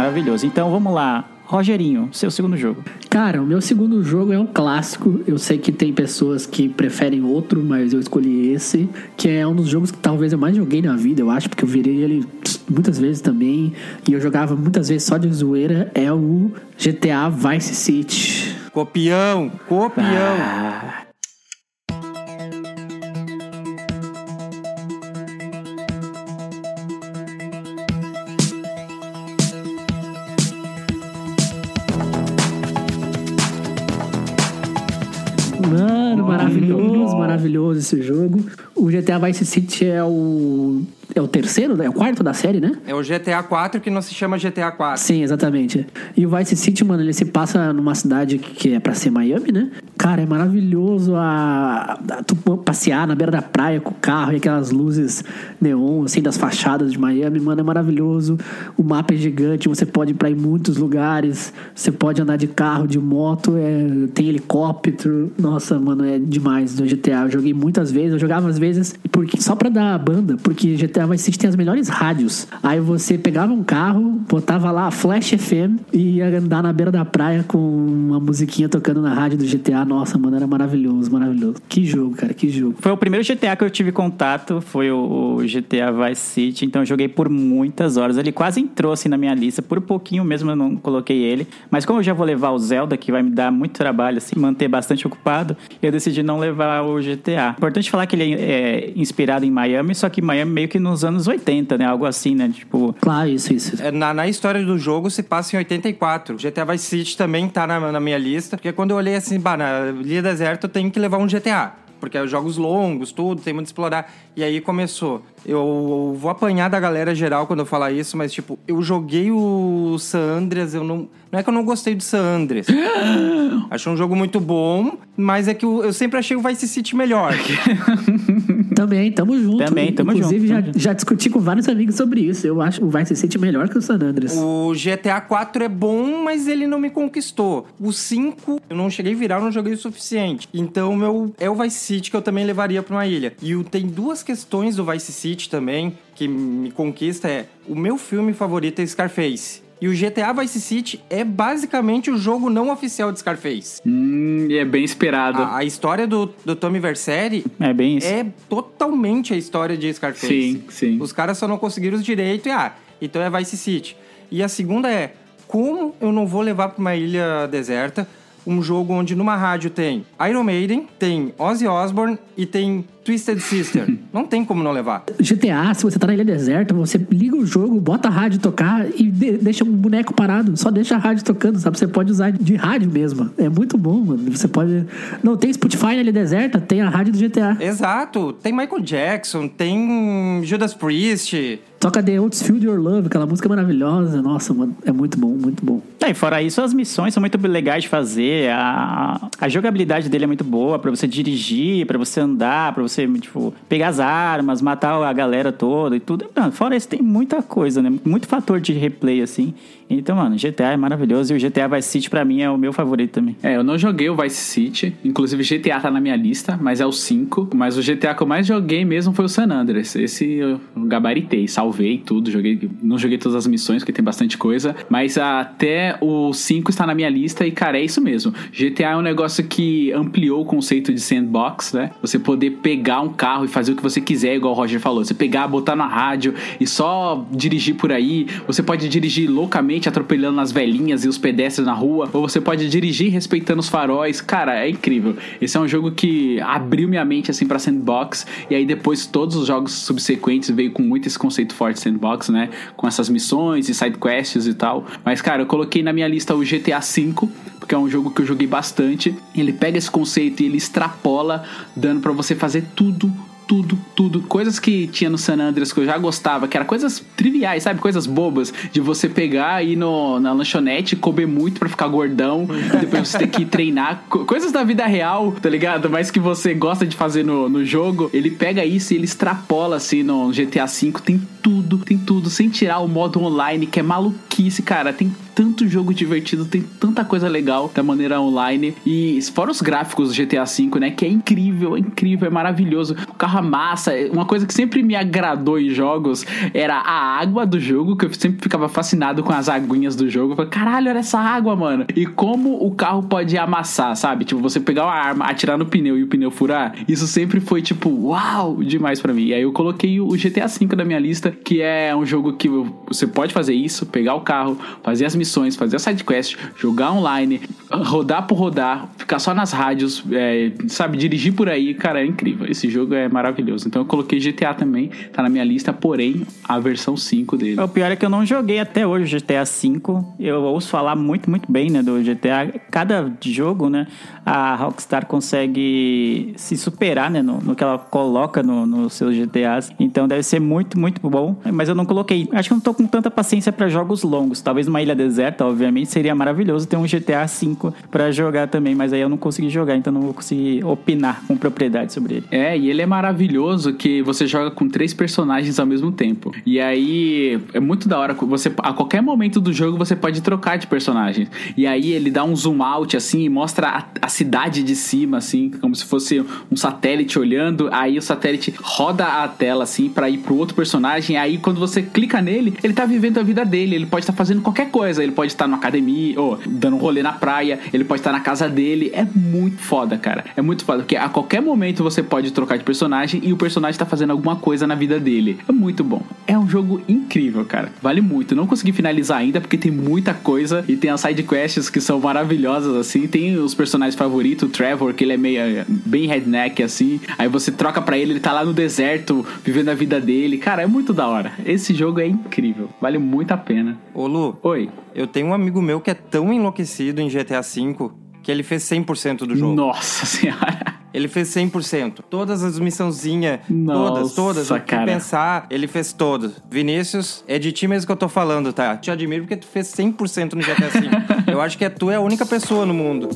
Maravilhoso. Então vamos lá. Rogerinho, seu segundo jogo. Cara, o meu segundo jogo é um clássico. Eu sei que tem pessoas que preferem outro, mas eu escolhi esse, que é um dos jogos que talvez eu mais joguei na vida, eu acho, porque eu virei ele muitas vezes também. E eu jogava muitas vezes só de zoeira. É o GTA Vice City. Copião, copião. Mano, maravilhoso, esse jogo. O GTA Vice City é o. É o terceiro, né? É o quarto da série, né? É o GTA 4 que não se chama GTA 4. Sim, exatamente. E o Vice City, mano, ele se passa numa cidade que é pra ser Miami, né? Cara, é maravilhoso a, a- tu passear na beira da praia com o carro e aquelas luzes neon, assim, das fachadas de Miami, mano, é maravilhoso. O mapa é gigante, você pode ir pra ir muitos lugares, você pode andar de carro, de moto, é, tem helicóptero. Nossa, mano, é demais no GTA. Eu joguei muitas vezes, eu jogava às vezes porque, só pra dar a banda, porque GTA Vice City tem as melhores rádios. Aí você pegava um carro, botava lá a Flash FM e ia andar na beira da praia com uma musiquinha tocando na rádio do GTA. Nossa, mano, era maravilhoso, maravilhoso. Que jogo, cara, que jogo. Foi o primeiro GTA que eu tive contato, foi o, o GTA Vice City, então eu joguei por muitas horas. Ele quase entrou assim na minha lista, por pouquinho mesmo eu não coloquei ele. Mas como eu já vou levar o Zelda, que vai me dar muito trabalho, assim, manter bastante ocupado, eu decidi não levar o GTA. Importante falar que ele é, é inspirado em Miami, só que Miami meio que nos anos 80, né? Algo assim, né? Tipo, Claro, isso, isso. É, Na, na história do jogo se passa em 84. GTA Vice City também tá na, na minha lista, porque quando eu olhei assim, bah, na Ilha Deserta eu tenho que levar um GTA. Porque é jogos longos, tudo, tem muito a explorar. E aí começou. Eu, eu vou apanhar da galera geral quando eu falar isso, mas tipo, eu joguei o San Andreas, eu não. Não é que eu não gostei do San Andreas. [GASPS] Acho um jogo muito bom, mas é que eu, eu sempre achei o Vice City melhor. [LAUGHS] Também, tamo junto. Também, tamo Inclusive, junto, já, tamo junto. já discuti com vários amigos sobre isso. Eu acho o Vice City melhor que o San Andreas. O GTA 4 é bom, mas ele não me conquistou. O 5, eu não cheguei a virar, eu não joguei o suficiente. Então, meu, é o Vice City que eu também levaria pra uma ilha. E o- tem duas questões do Vice City também que me conquista é... O meu filme favorito é Scarface. E o GTA Vice City é basicamente o jogo não oficial de Scarface. Hum, e é bem esperado. A, a história do, do Tommy Vercetti é bem isso. é totalmente a história de Scarface. Sim, sim. Os caras só não conseguiram os direitos e, ah, então é Vice City. E a segunda é, como eu não vou levar pra uma ilha deserta um jogo onde numa rádio tem Iron Maiden, tem Ozzy Osbourne e tem Twisted Sister. [LAUGHS] não tem como não levar. GTA, se você tá na ilha deserta, você liga o jogo, bota a rádio tocar e de- deixa um boneco parado. Só deixa a rádio tocando, sabe? Você pode usar de rádio mesmo. É muito bom, mano. Você pode. Não tem Spotify na ilha deserta? Tem a rádio do GTA. Exato. Tem Michael Jackson, tem Judas Priest. Toca The Outsfield Your Love, aquela música maravilhosa. Nossa, mano, é muito bom, muito bom. É, e fora isso, as missões são muito legais de fazer. A, a jogabilidade dele é muito boa pra você dirigir, pra você andar, pra você, tipo, pegar as armas, matar a galera toda e tudo. Não, fora isso, tem muita coisa, né? Muito fator de replay, assim. Então, mano, GTA é maravilhoso e o GTA Vice City, pra mim, é o meu favorito também. É, eu não joguei o Vice City. Inclusive, GTA tá na minha lista, mas é o 5. Mas o GTA que eu mais joguei mesmo foi o San Andreas. Esse eu gabaritei, salvei tudo. Joguei, não joguei todas as missões, porque tem bastante coisa. Mas até o 5 está na minha lista e, cara, é isso mesmo. GTA é um negócio que ampliou o conceito de sandbox, né? Você poder pegar um carro e fazer o que você quiser, igual o Roger falou. Você pegar, botar na rádio e só dirigir por aí. Você pode dirigir loucamente, atropelando as velhinhas e os pedestres na rua. Ou você pode dirigir respeitando os faróis. Cara, é incrível. Esse é um jogo que abriu minha mente, assim, pra sandbox. E aí depois todos os jogos subsequentes veio com muito esse conceito forte de sandbox, né? Com essas missões e side quests e tal. Mas, cara, eu coloquei na minha lista o GTA V, porque é um jogo que eu joguei bastante. Ele pega esse conceito e ele extrapola, dando pra você fazer tudo tudo, tudo. Coisas que tinha no San Andreas que eu já gostava, que era coisas triviais, sabe? Coisas bobas. De você pegar e ir no, na lanchonete, comer muito pra ficar gordão, depois você ter que treinar. Co- Coisas da vida real, tá ligado? Mas que você gosta de fazer no, no jogo. Ele pega isso e ele extrapola assim no GTA V. Tem tudo, tem tudo. Sem tirar o modo online, que é maluquice, cara. Tem tanto jogo divertido, tem tanta coisa legal da maneira online. E fora os gráficos do GTA V, né? Que é incrível, é incrível, é maravilhoso. O carro amassa. Uma coisa que sempre me agradou em jogos era a água do jogo, que eu sempre ficava fascinado com as aguinhas do jogo. Eu falei, caralho, olha essa água, mano. E como o carro pode amassar, sabe? Tipo, você pegar uma arma, atirar no pneu e o pneu furar. Isso sempre foi, tipo, uau, demais pra mim. E aí eu coloquei o GTA V na minha lista, que é um jogo que você pode fazer isso, pegar o carro, fazer as missões, fazer a sidequest, jogar online, rodar por rodar, ficar só nas rádios, é, sabe, dirigir por aí, cara, é incrível. Esse jogo é maravilhoso. Então eu coloquei GTA também, tá na minha lista, porém, a versão 5 dele. O pior é que eu não joguei até hoje o GTA V. Eu ouço falar muito, muito bem, né, do GTA. Cada jogo, né, a Rockstar consegue se superar, né, no, no que ela coloca no- nos seus GTAs. Então deve ser muito, muito bom. Mas eu não coloquei. Acho que eu não tô com tanta paciência pra jogos longos. Talvez uma ilha deserta, obviamente, seria maravilhoso ter um GTA V pra jogar também. Mas aí eu não consegui jogar, então não vou conseguir opinar com propriedade sobre ele. É, e ele é maravilhoso que você joga com três personagens ao mesmo tempo. E aí é muito da hora. Você, a qualquer momento do jogo você pode trocar de personagem. E aí ele dá um zoom out assim e mostra a, a cidade de cima, assim, como se fosse um satélite olhando. Aí o satélite roda a tela assim pra ir pro outro personagem. Aí quando você clica nele, ele tá vivendo a vida dele. Ele pode estar fazendo qualquer coisa. Ele pode estar numa academia, ou dando um rolê na praia. Ele pode estar na casa dele. É muito foda, cara. É muito foda. Porque a qualquer momento você pode trocar de personagem e o personagem tá fazendo alguma coisa na vida dele. É muito bom. É um jogo incrível, cara. Vale muito. Não consegui finalizar ainda porque tem muita coisa e tem as side quests que são maravilhosas assim. Tem os personagens favoritos, o Trevor, que ele é meio bem redneck assim. Aí você troca pra ele, ele tá lá no deserto vivendo a vida dele. Cara, é muito da hora. Esse jogo é incrível. Vale muito a pena. Ô Lu, Oi. eu tenho um amigo meu que é tão enlouquecido em GTA V que ele fez 100% do jogo. Nossa senhora. [LAUGHS] Ele fez 100%. Todas as missãozinhas, todas, todas. O que pensar, ele fez todas. Vinícius, é de ti mesmo que eu tô falando, tá? Te admiro porque tu fez 100% no GTA V. [LAUGHS] eu acho que é tu é a única pessoa no mundo.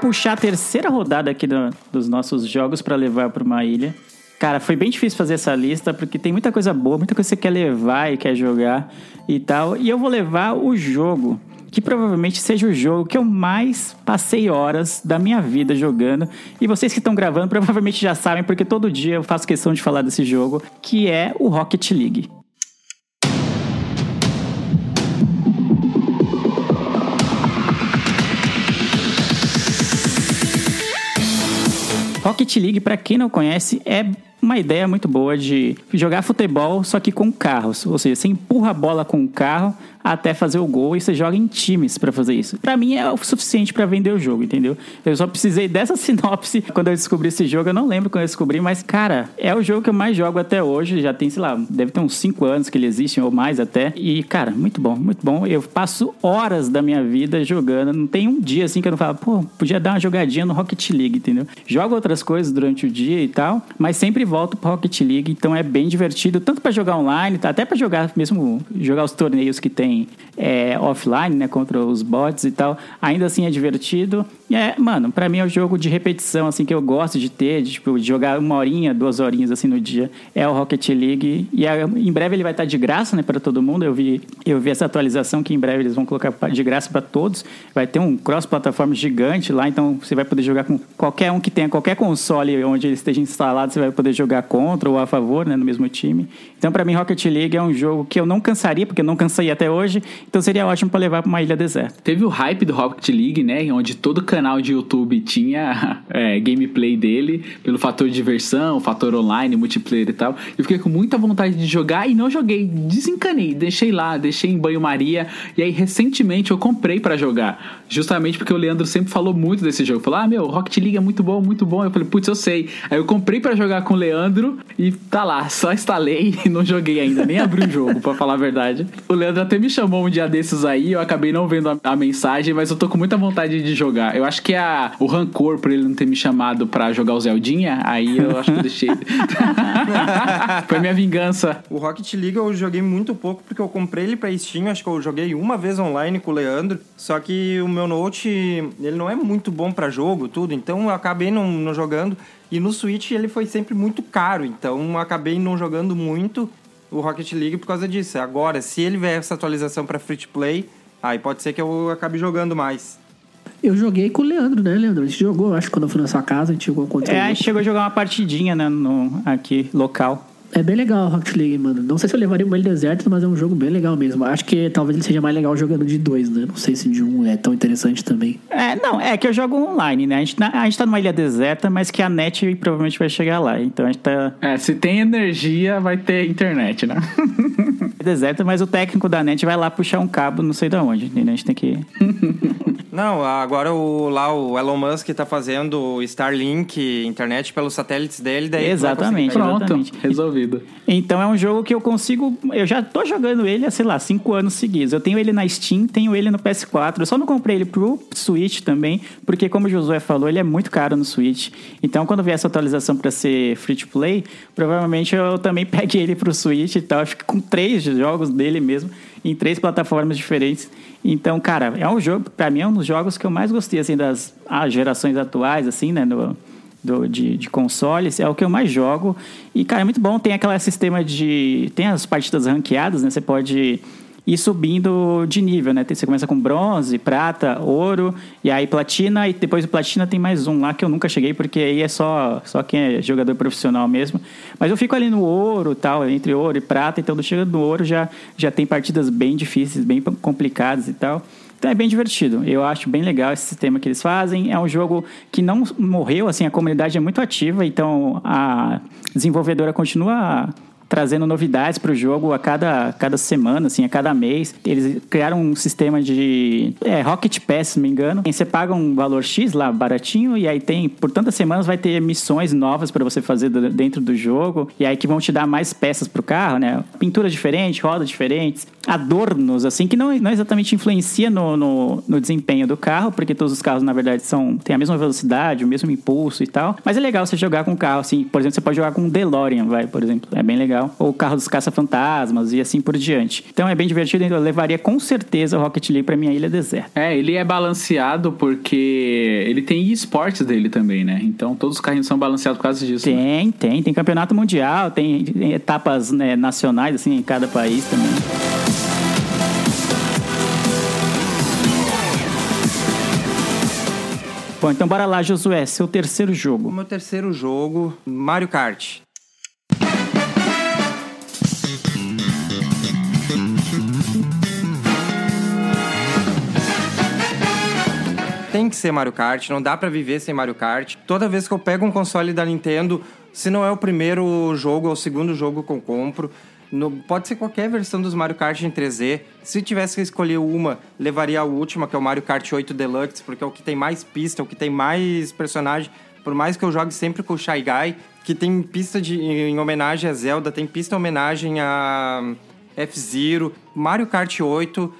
Puxar a terceira rodada aqui do- dos nossos jogos pra levar pra uma ilha. Cara, foi bem difícil fazer essa lista porque tem muita coisa boa, muita coisa que você quer levar e quer jogar e tal. E eu vou levar o jogo que provavelmente seja o jogo que eu mais passei horas da minha vida jogando. E vocês que estão gravando provavelmente já sabem porque todo dia eu faço questão de falar desse jogo, que é o Rocket League. Rocket League, pra quem não conhece, é uma ideia muito boa de jogar futebol, só que com carros. Ou seja, você empurra a bola com o carro até fazer o gol e você joga em times pra fazer isso. Pra mim é o suficiente pra vender o jogo, entendeu? Eu só precisei dessa [LAUGHS] sinopse quando eu descobri esse jogo. Eu não lembro quando eu descobri, mas cara, é o jogo que eu mais jogo até hoje. Já tem, sei lá, deve ter uns 5 anos que ele existe ou mais até. E cara, muito bom, muito bom. Eu passo horas da minha vida jogando. Não tem um dia assim que eu não falo, pô, podia dar uma jogadinha no Rocket League, entendeu? Jogo outras coisas durante o dia e tal, mas sempre volto pro Rocket League, então é bem divertido, tanto pra jogar online, até pra jogar mesmo jogar os torneios que tem é, offline, né, contra os bots e tal, ainda assim é divertido. E é, mano, pra mim é um jogo de repetição, assim, que eu gosto de ter, de, tipo, de jogar uma horinha, duas horinhas, assim, no dia. É o Rocket League. E é, em breve ele vai estar de graça, né, pra todo mundo. Eu vi, eu vi essa atualização que em breve eles vão colocar de graça pra todos. Vai ter um cross-plataforma gigante lá, então você vai poder jogar com qualquer um que tenha qualquer console onde ele esteja instalado, você vai poder jogar contra ou a favor, né, no mesmo time. Então, pra mim, Rocket League é um jogo que eu não cansaria, porque eu não cansei até hoje, então seria ótimo pra levar pra uma ilha deserta. Teve o hype do Rocket League, né? Onde todo canal de YouTube tinha [LAUGHS] é, gameplay dele, pelo fator diversão, fator online, multiplayer e tal. Eu fiquei com muita vontade de jogar e não joguei. Desencanei, deixei lá, deixei em banho-maria. E aí, recentemente, eu comprei pra jogar. Justamente porque o Leandro sempre falou muito desse jogo. Falou, ah, meu, Rocket League é muito bom, muito bom. Eu falei, putz, eu sei. Aí eu comprei pra jogar com o Leandro e tá lá, só instalei [LAUGHS] e não joguei ainda, nem abri o jogo, pra falar a verdade. O Leandro até me chamou um dia desses aí, eu acabei não vendo a, a mensagem, mas eu tô com muita vontade de jogar. Eu acho que a, o rancor por ele não ter me chamado pra jogar o Zeldinha, aí eu acho que eu deixei. [LAUGHS] Foi minha vingança. O Rocket League eu joguei muito pouco porque eu comprei ele pra Steam, acho que eu joguei uma vez online com o Leandro, só que o meu Note, ele não é muito bom pra jogo, tudo, então eu acabei não, não jogando. E no Switch ele foi sempre muito caro, então acabei não jogando muito o Rocket League por causa disso. Agora, se ele vier essa atualização para free to play, aí pode ser que eu acabe jogando mais. Eu joguei com o Leandro, né, Leandro? A gente jogou, acho que quando eu fui na sua casa, a gente jogou contra É, a ele. gente chegou a jogar uma partidinha, né, no, aqui, local. É bem legal o Rocket League, mano. Não sei se eu levaria uma ilha deserta, mas é um jogo bem legal mesmo. Acho que talvez ele seja mais legal jogando de dois, né? Não sei se de um é tão interessante também. É, não, é que eu jogo online, né? A gente, a gente tá numa ilha deserta, mas que a net provavelmente vai chegar lá. Então a gente tá É, se tem energia, vai ter internet, né? [LAUGHS] deserta, mas o técnico da net vai lá puxar um cabo, não sei de onde, entendeu? A gente tem que. [LAUGHS] Não, agora o, lá o Elon Musk tá fazendo o Starlink internet pelos satélites dele, daí Exatamente. Pronto, Exatamente. resolvido. Então é um jogo que eu consigo. Eu já tô jogando ele há, sei lá, cinco anos seguidos. Eu tenho ele na Steam, tenho ele no PS4. Eu só não comprei ele pro Switch também, porque, como o Josué falou, ele é muito caro no Switch. Então, quando vier essa atualização pra ser free to play, provavelmente eu também pegue ele pro Switch e tal. Eu fico com três jogos dele mesmo, em três plataformas diferentes. Então, cara, é um jogo, pra mim, é um dos jogos que eu mais gostei, assim, das ah, gerações atuais, assim, né? do- do- de, de consoles, é o que eu mais jogo. E, cara, é muito bom. Tem aquele sistema de. Tem as partidas ranqueadas, né? Você pode ir subindo de nível, né? Você começa com bronze, prata, ouro, e aí platina, e depois do platina tem mais um lá que eu nunca cheguei, porque aí é só, só quem é jogador profissional mesmo. Mas eu fico ali no ouro tal, entre ouro e prata, então do chegando no ouro já, já tem partidas bem difíceis, bem complicadas e tal. Então é bem divertido. Eu acho bem legal esse sistema que eles fazem. É um jogo que não morreu, assim, a comunidade é muito ativa, então a desenvolvedora continua trazendo novidades para o jogo a cada, cada semana, assim, a cada mês. Eles criaram um sistema de é, Rocket Pass, se não me engano. Você paga um valor X lá, baratinho, e aí tem, por tantas semanas, vai ter missões novas para você fazer dentro do jogo, e aí que vão te dar mais peças pro carro, né? Pintura diferente, rodas diferentes, adornos, assim, que não, não exatamente influencia no, no, no desempenho do carro, porque todos os carros, na verdade, são têm a mesma velocidade, o mesmo impulso e tal. Mas é legal você jogar com o carro, assim, por exemplo, você pode jogar com um DeLorean, vai, por exemplo. É bem legal. Ou o carro dos caça-fantasmas e assim por diante. Então é bem divertido, então eu levaria com certeza o Rocket League pra minha ilha deserta. É, ele é balanceado porque ele tem esportes dele também, né? Então todos os carrinhos são balanceados por causa disso. né? Tem, tem. Tem campeonato mundial, tem etapas né, nacionais, assim, em cada país também. Bom, então bora lá, Josué, seu terceiro O jogo. meu terceiro jogo, Mario Kart. Tem que ser Mario Kart, não dá pra viver sem Mario Kart. Toda vez que eu pego um console da Nintendo, Se não é o primeiro jogo, é o segundo jogo que eu compro. No- pode ser qualquer versão dos Mario Kart em 3D. Se tivesse que escolher uma, levaria a última, que é o Mario Kart 8 Deluxe, porque é o que tem mais pista, é o que tem mais personagem. Por mais que eu jogue sempre com o Shy Guy, que tem pista de, em homenagem a Zelda, tem pista em homenagem a F-Zero. Mario Kart 8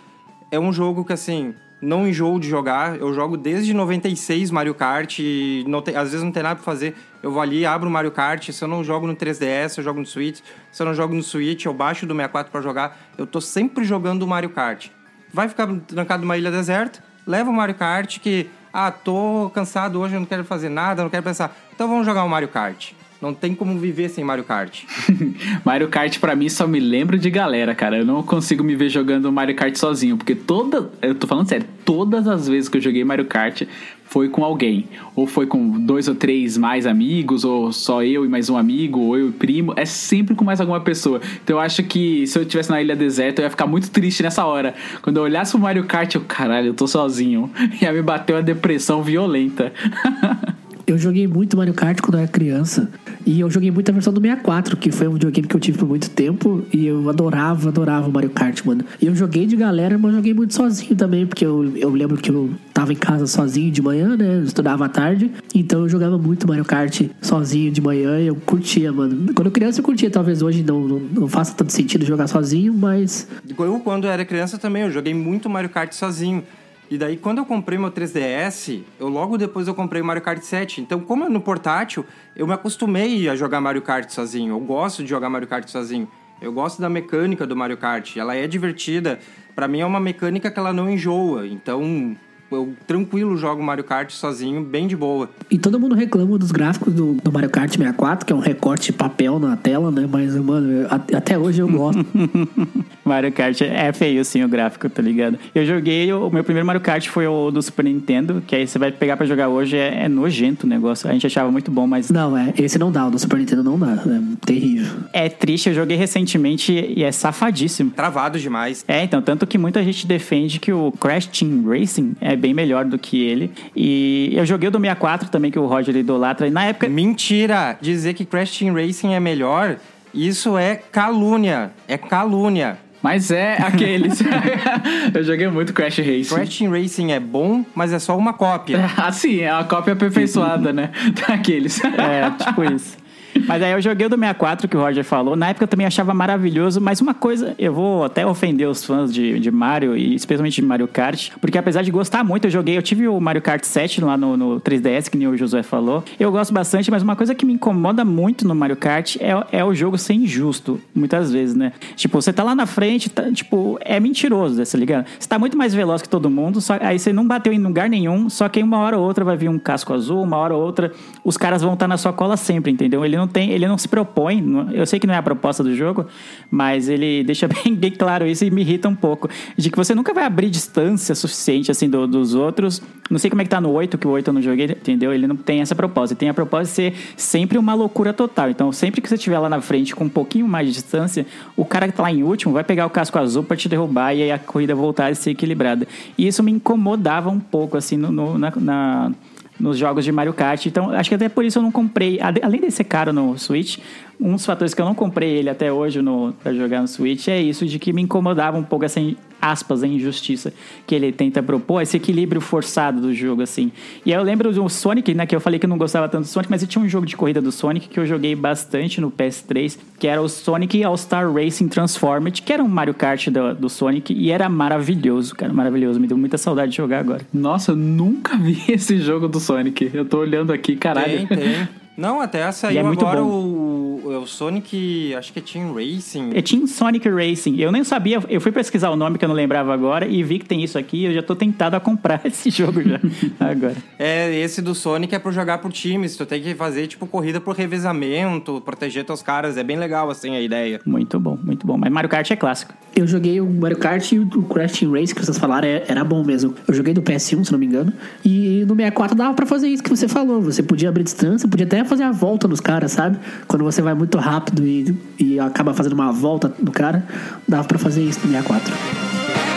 é um jogo que, assim, não enjoo de jogar. Eu jogo desde 96 Mario Kart não tem- às vezes não tem nada pra fazer. Eu vou ali, abro o Mario Kart. Se eu não jogo no 3DS, eu jogo no Switch. Se eu não jogo no Switch, eu baixo do 64 pra jogar. Eu tô sempre jogando o Mario Kart. Vai ficar trancado numa ilha deserta? Leva o Mario Kart que... Ah, tô cansado hoje, eu não quero fazer nada, não quero pensar. Então vamos jogar o Mario Kart. Não tem como viver sem Mario Kart. [LAUGHS] Mario Kart pra mim só me lembro de galera, cara. Eu não consigo me ver jogando Mario Kart sozinho, porque toda, eu tô falando sério, todas as vezes que eu joguei Mario Kart foi com alguém, ou foi com dois ou três mais amigos, ou só eu e mais um amigo, ou eu e primo, é sempre com mais alguma pessoa. Então eu acho que se eu estivesse na ilha deserta, eu ia ficar muito triste nessa hora. Quando eu olhasse o Mario Kart, eu, caralho, eu tô sozinho. [LAUGHS] Ia me bater uma depressão violenta. [LAUGHS] Eu joguei muito Mario Kart quando eu era criança. E eu joguei muito a versão do 64, que foi um videogame que eu tive por muito tempo. E eu adorava, adorava o Mario Kart, mano. E eu joguei de galera, mas joguei muito sozinho também, porque eu, eu lembro que eu tava em casa sozinho de manhã, né? Eu estudava à tarde. Então eu jogava muito Mario Kart sozinho de manhã e eu curtia, mano. Quando eu criança eu curtia, talvez hoje não, não, não faça tanto sentido jogar sozinho, mas Eu, quando era criança também, eu joguei muito Mario Kart sozinho. E daí, quando eu comprei meu 3DS, eu logo depois eu comprei o Mario Kart 7. Então, como é no portátil, eu me acostumei a jogar Mario Kart sozinho. Eu gosto de jogar Mario Kart sozinho. Eu gosto da mecânica do Mario Kart. Ela é divertida. Pra mim, é uma mecânica que ela não enjoa. Então, eu tranquilo jogo Mario Kart sozinho, bem de boa. E todo mundo reclama dos gráficos do, do Mario Kart 64, que é um recorte de papel na tela, né? Mas, mano, eu- a- até hoje eu gosto. [LAUGHS] Mario Kart é feio, sim, o gráfico, tá ligado? Eu joguei, o meu primeiro Mario Kart foi o do Super Nintendo, que aí você vai pegar pra jogar hoje, é, é nojento o negócio. A gente achava muito bom, mas não, é, esse não dá, o do Super Nintendo não dá. É terrível. é triste. Eu joguei recentemente e é safadíssimo. Travado demais. É, então, tanto que muita gente defende que o Crash Team Racing é bem melhor do que ele. E eu joguei o do 64 também, que o Roger idolatra. E na época. Mentira! Dizer que Crash Team Racing é melhor, isso é calúnia. É calúnia. Mas é aqueles. [LAUGHS] eu joguei muito Crash Racing. Crash Team Racing é bom, mas é só uma cópia. [LAUGHS] Assim, é uma cópia aperfeiçoada, [LAUGHS] né? Daqueles. É, tipo isso. Mas aí eu joguei o do 64 que o Roger falou. Na época eu também achava maravilhoso, mas uma coisa, eu vou até ofender os fãs de, de Mario, e especialmente de Mario Kart, porque apesar de gostar muito, eu joguei, eu tive o Mario Kart 7 lá no, no 3DS, que nem o Josué falou. Eu gosto bastante, mas uma coisa que me incomoda muito no Mario Kart é, é o jogo ser injusto, muitas vezes, né? Tipo, você tá lá na frente, tá, tipo, é mentiroso, tá ligado? Você tá muito mais veloz que todo mundo, só, aí você não bateu em lugar nenhum, só que uma hora ou outra vai vir um casco azul, uma hora ou outra os caras vão estar na sua cola sempre, entendeu? Ele não tem, ele não se propõe, eu sei que não é a proposta do jogo, mas ele [LAUGHS] deixa bem, bem claro isso e me irrita um pouco, de que você nunca vai abrir distância suficiente assim do- dos outros. Não sei como é que tá no 8, que o 8 eu não joguei, entendeu? Ele não tem essa proposta, ele tem a proposta de ser sempre uma loucura total. Então, sempre que você estiver lá na frente com um pouquinho mais de distância, o cara que tá lá em último vai pegar o casco azul para te derrubar e aí a corrida voltar a ser equilibrada. E isso me incomodava um pouco assim no, no- na- na nos jogos de Mario Kart. Então, acho que até por isso eu não comprei. Além de ser caro no Switch, um dos fatores que eu não comprei ele até hoje no, pra jogar no Switch é isso, de que me incomodava um pouco essa, aspas, a injustiça que ele tenta propor, esse equilíbrio forçado do jogo, assim. E aí eu lembro do Sonic, né, que eu falei que eu não gostava tanto do Sonic, mas tinha um jogo de corrida do Sonic que eu joguei bastante no PS3, que era o Sonic All-Star Racing Transformed, que era um Mario Kart do, do Sonic, e era maravilhoso, cara, maravilhoso. Me deu muita saudade de jogar agora. Nossa, eu nunca [LAUGHS] vi esse jogo do Sonic. Eu tô olhando aqui, caralho. Tem, tem. Não, até saiu é muito agora bom. o, o, o Sonic, acho que é Team Racing. É Team Sonic Racing. Eu nem sabia, eu fui pesquisar o nome que eu não lembrava agora e vi que tem isso aqui. Eu já tô tentado a comprar [LAUGHS] esse jogo já agora. É, esse do Sonic é pra jogar por times. Tu tem que fazer, tipo, corrida por revezamento, proteger teus caras. É bem legal, assim, a ideia. Muito bom, muito bom. Mas Mario Kart é clássico. Eu joguei o Mario Kart e o Crash Team Race que vocês falaram é- era bom mesmo. Eu joguei do PS1, se não me engano. E no 64 dava pra fazer isso que você falou. Você podia abrir distância, podia até fazer a volta nos caras, sabe? Quando você vai muito rápido e, e acaba fazendo uma volta no cara, dava pra fazer isso no 64.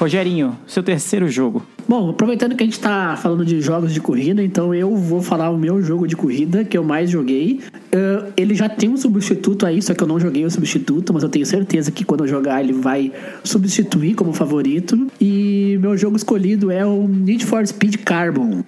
Rogerinho, seu terceiro jogo. Bom, aproveitando que a gente tá falando de jogos de corrida, então eu vou falar o meu jogo de corrida que eu mais joguei. Uh, ele já tem um substituto aí, só que eu não joguei o substituto, mas eu tenho certeza que quando eu jogar ele vai substituir como favorito. E meu jogo escolhido é o Need for Speed Carbon.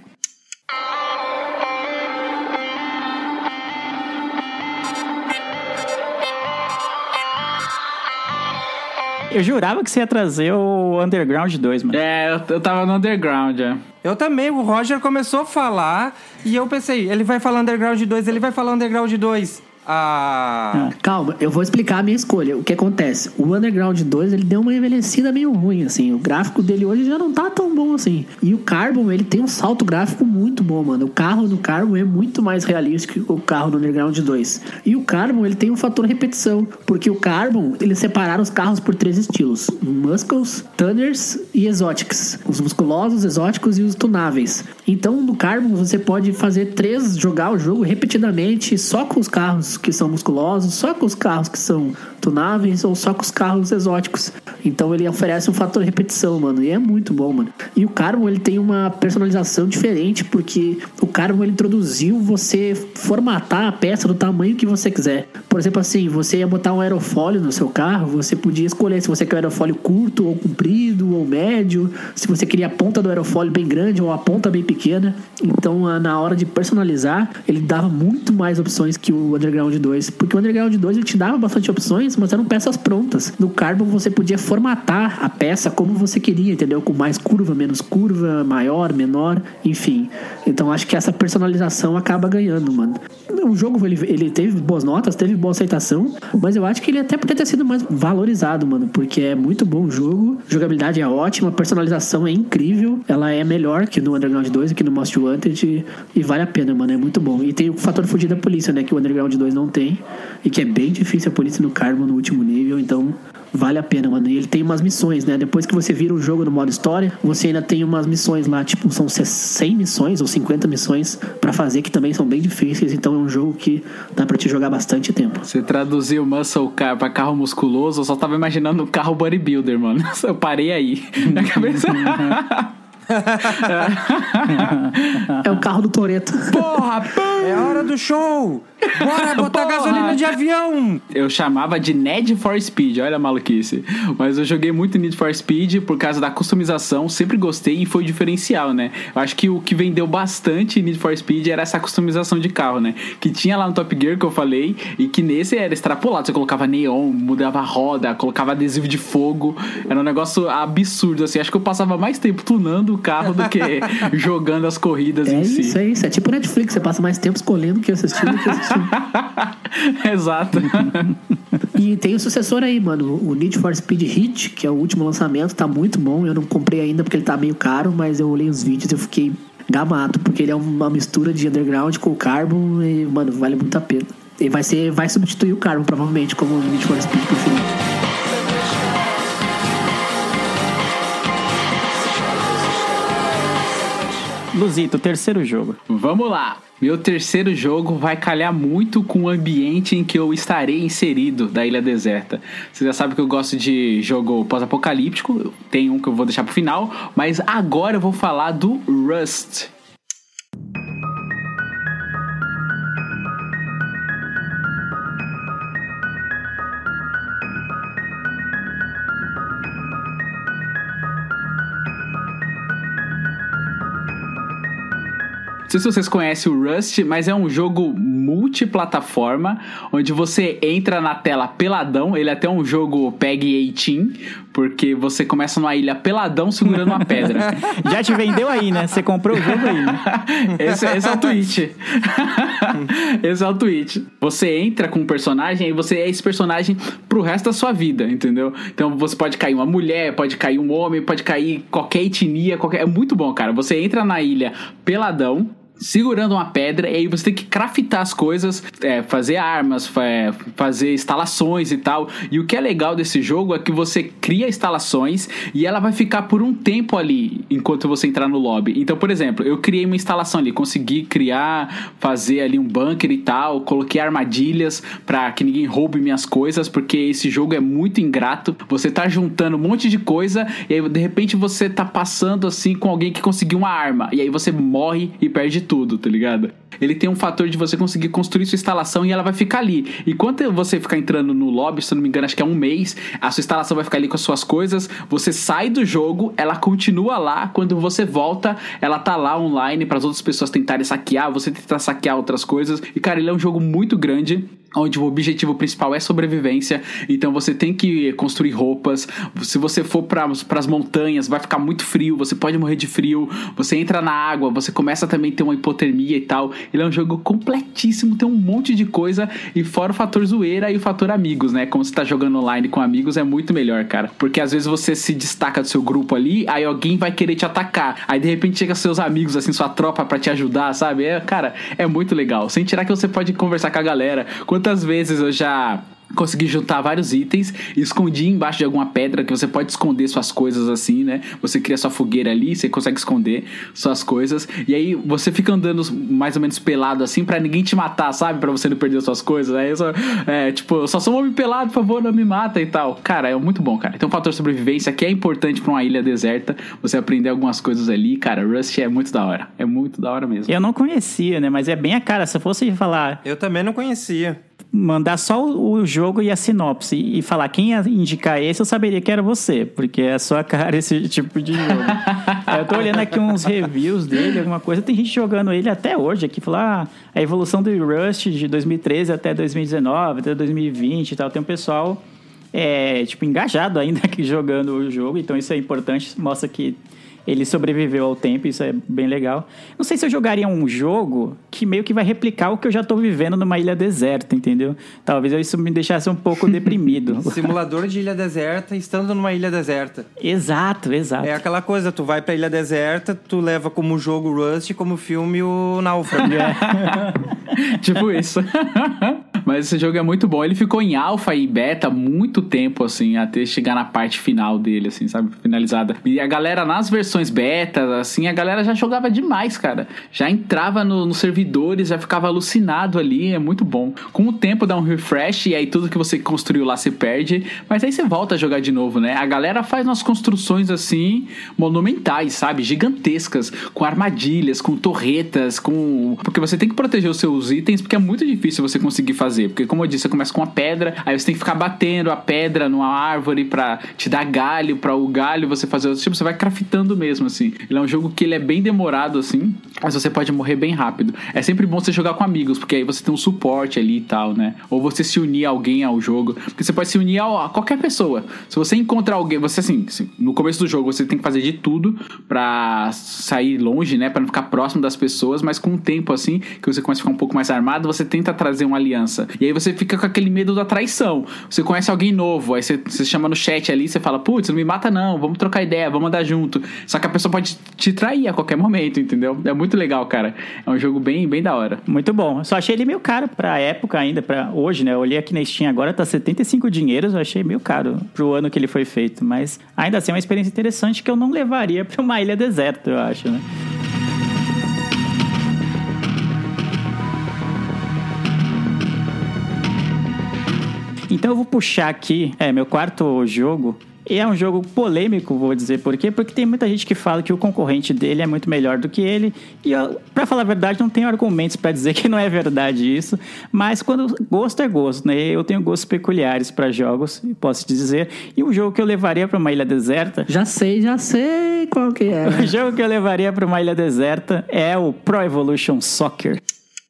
Eu jurava que você ia trazer o Underground 2, mano. É, eu, eu tava no Underground, é. Eu também, o Roger começou a falar e eu pensei, ele vai falar Underground 2, ele vai falar Underground 2. Ah. Calma, eu vou explicar a minha escolha. O que acontece? O Underground 2, ele deu uma envelhecida meio ruim, assim. O gráfico dele hoje já não tá tão bom assim. E o Carbon, ele tem um salto gráfico muito bom, mano. O carro do Carbon é muito mais realístico que o carro do Underground 2. E o Carbon, ele tem um fator repetição. Porque o Carbon, eles separaram os carros por três estilos. Muscles, Tunners e Exotics. Os musculosos, exóticos e os tunáveis. Então, no Carbon, você pode fazer três, jogar o jogo repetidamente só com os carros que são musculosos, só com os carros que são tunáveis ou só com os carros exóticos. Então ele oferece um fator repetição, mano, e é muito bom, mano. E o Carbon ele tem uma personalização diferente porque o Carbon ele introduziu você formatar a peça do tamanho que você quiser. Por exemplo, assim, você ia botar um aerofólio no seu carro, você podia escolher se você quer um aerofólio curto ou comprido ou médio, se você queria a ponta do aerofólio bem grande ou a ponta bem pequena. Então, na hora de personalizar, ele dava muito mais opções que o Underground 2, porque o Underground 2 ele te dava bastante opções, mas eram peças prontas. No Carbon você podia formatar a peça como você queria, entendeu? Com mais curva, menos curva, maior, menor, enfim. Então acho que essa personalização acaba ganhando, mano. O jogo ele, ele teve boas notas, teve boa aceitação, mas eu acho que ele até poderia ter sido mais valorizado, mano, porque é muito bom o jogo, jogabilidade é ótima, personalização é incrível, ela é melhor que no Underground 2 e que no Most Wanted e vale a pena, mano, é muito bom. E tem o fator fugir da polícia, né, que o Underground 2 não tem e que é bem difícil a polícia no Carbon no último nível, então vale a pena, mano. E ele tem umas missões, né? Depois que você vira o jogo no modo história, você ainda tem umas missões lá, tipo, são 100 missões ou 50 missões para fazer que também são bem difíceis, então é um jogo que dá para te jogar bastante tempo. Você traduziu muscle car pra carro musculoso, eu só tava imaginando o carro bodybuilder, mano. [LAUGHS] Eu parei aí. [LAUGHS] Na cabeça. [LAUGHS] é o carro do Toreto. Porra, é hora do show! Bora botar Porra! gasolina de avião! Eu chamava de Need for Speed, olha a maluquice. Mas eu joguei muito Need for Speed por causa da customização, sempre gostei e foi diferencial, né? Eu acho que o que vendeu bastante Need for Speed era essa customização de carro, né? Que tinha lá no Top Gear que eu falei e que nesse era extrapolado. Você colocava neon, mudava a roda, colocava adesivo de fogo. Era um negócio absurdo, assim. Acho que eu passava mais tempo tunando o carro do que [LAUGHS] jogando as corridas É em si. isso, é isso. É tipo Netflix, você passa mais tempo escolhendo que assistindo que assistindo. [LAUGHS] Exato. E tem o sucessor aí, mano. O Need for Speed Hit, que é o último lançamento, tá muito bom. Eu não comprei ainda porque ele tá meio caro, mas eu olhei os vídeos e eu fiquei gamato, porque ele é uma mistura de underground com o Carbon e, mano, vale muito a pena. Ele vai ser, vai substituir o Carbon, provavelmente, como o Need for Speed pro Luzito, terceiro jogo. Vamos lá. Meu terceiro jogo vai calhar muito com o ambiente em que eu estarei inserido da Ilha Deserta. Você já sabe que eu gosto de jogo pós-apocalíptico, tem um que eu vou deixar pro final, mas agora eu vou falar do Rust. Sei se vocês conhecem o Rust, mas é um jogo multiplataforma, onde você entra na tela peladão. Ele é até um jogo PEG 18, porque você começa numa ilha peladão segurando uma pedra. [LAUGHS] Já te vendeu aí, né? Você comprou o jogo aí, né? [LAUGHS] esse, esse é o tweet. [LAUGHS] esse é o tweet. Você entra com um personagem e você é esse personagem pro resto da sua vida, entendeu? Então você pode cair uma mulher, pode cair um homem, pode cair qualquer etnia, qualquer... é muito bom, cara. Você entra na ilha peladão, segurando uma pedra, e aí você tem que craftar as coisas, é, fazer armas, fa- é, fazer instalações e tal. E o que é legal desse jogo é que você cria instalações e ela vai ficar por um tempo ali enquanto você entrar no lobby. Então, por exemplo, eu criei uma instalação ali, consegui criar, fazer ali um bunker e tal, coloquei armadilhas pra que ninguém roube minhas coisas, porque esse jogo é muito ingrato. Você tá juntando um monte de coisa e aí de repente você tá passando assim com alguém que conseguiu uma arma e aí você morre e perde tudo, tá ligado? Ele tem um fator de você conseguir construir sua instalação e ela vai ficar ali. Enquanto você ficar entrando no lobby, se eu não me engano, acho que é um mês, a sua instalação vai ficar ali com as suas coisas, você sai do jogo, ela continua lá, quando você volta, ela tá lá online para as outras pessoas tentarem saquear, você tentar saquear outras coisas. E cara, ele é um jogo muito grande onde o objetivo principal é sobrevivência. Então você tem que construir roupas. Se você for para as montanhas, vai ficar muito frio, você pode morrer de frio. Você entra na água, você começa também a ter uma hipotermia e tal. Ele é um jogo completíssimo, tem um monte de coisa e fora o fator zoeira e o fator amigos, né? Como você tá jogando online com amigos é muito melhor, cara. Porque às vezes você se destaca do seu grupo ali, aí alguém vai querer te atacar. Aí de repente chega seus amigos assim, sua tropa para te ajudar, sabe? É, cara, é muito legal. Sem tirar que você pode conversar com a galera. Quantas vezes eu já consegui juntar vários itens e escondi embaixo de alguma pedra que você pode esconder suas coisas assim, né? Você cria sua fogueira ali, você consegue esconder suas coisas e aí você fica andando mais ou menos pelado assim pra ninguém te matar, sabe? Pra você não perder suas coisas. Aí eu só, é, tipo, eu só sou um homem pelado, por favor, não me mata e tal. Cara, é muito bom, cara. Tem um fator sobrevivência que é importante pra uma ilha deserta, você aprender algumas coisas ali, cara. Rust é muito da hora. É muito da hora mesmo. Eu não conhecia, né? Mas é bem a cara. Se eu fosse falar, Eu também não conhecia. Mandar só o jogo e a sinopse e falar quem ia indicar esse, eu saberia que era você, porque é sua [LAUGHS] cara esse tipo de jogo. Eu tô olhando aqui uns reviews dele, alguma coisa. Tem gente jogando ele até hoje aqui, falar ah, a evolução do Rust de 2013 até 2019, até 2020 e tal. Tem um pessoal é, tipo, engajado ainda [LAUGHS] aqui jogando o jogo, então isso é importante, mostra que ele sobreviveu ao tempo, isso é bem legal. Não sei se eu jogaria um jogo que meio que vai replicar o que eu já tô vivendo numa ilha deserta, entendeu? Talvez isso me deixasse um pouco [LAUGHS] deprimido. Simulador de ilha deserta, estando numa ilha deserta. exato, exato. É aquela coisa, tu vai pra ilha deserta, tu leva como jogo Rust, como filme o Náufrago. [LAUGHS] [LAUGHS] tipo isso. Mas esse jogo é muito bom. Ele ficou em alfa e beta muito tempo, assim, até chegar na parte final dele, assim, sabe? Finalizada. E a galera, nas versões betas, assim, a galera já jogava demais, cara. Já entrava no- nos servidores, já ficava alucinado ali. É muito bom. Com o tempo dá um refresh e aí tudo que você construiu lá se perde. Mas aí você volta a jogar de novo, né? A galera faz umas construções, assim, monumentais, sabe? Gigantescas. Com armadilhas, com torretas, com. Porque você tem que proteger os seus itens, porque é muito difícil você conseguir fazer. Porque, como eu disse, você começa com uma pedra, aí você tem que ficar batendo a pedra numa árvore pra te dar galho, pra o galho você fazer outro tipo, você vai craftando mesmo, assim. Ele é um jogo que ele é bem demorado, assim, mas você pode morrer bem rápido. É sempre bom você jogar com amigos, porque aí você tem um suporte ali e tal, né? Ou você se unir a alguém ao jogo. Porque você pode se unir a, qualquer pessoa. Se você encontra alguém, você assim, no começo do jogo você tem que fazer de tudo pra sair longe, né? Pra não ficar próximo das pessoas, mas com o tempo, assim, que você começa a ficar um pouco mais armado, você tenta trazer uma aliança. E aí você fica com aquele medo da traição. Você conhece alguém novo, aí você, você chama no chat ali, você fala, putz, não me mata não, vamos trocar ideia, vamos andar junto. Só que a pessoa pode te trair a qualquer momento, entendeu? É muito legal, cara. É um jogo bem, bem da hora. Muito bom. Só achei ele meio caro pra época ainda, pra hoje, né? Eu olhei aqui na Steam agora, tá 75 dinheiros, eu achei meio caro pro ano que ele foi feito. Mas ainda assim é uma experiência interessante que eu não levaria pra uma ilha deserta, eu acho, né? Então eu vou puxar aqui é, meu quarto jogo. E é um jogo polêmico, vou dizer por quê? Porque tem muita gente que fala que o concorrente dele é muito melhor do que ele. E eu, pra falar a verdade, não tenho argumentos pra dizer [LAUGHS] que não é verdade isso. Mas quando gosto é gosto, né? Eu tenho gostos peculiares pra jogos, posso te dizer. E o jogo que eu levaria pra uma ilha deserta Já sei, já sei qual que é. [LAUGHS] o jogo que eu levaria para uma ilha deserta é o Pro Evolution Soccer.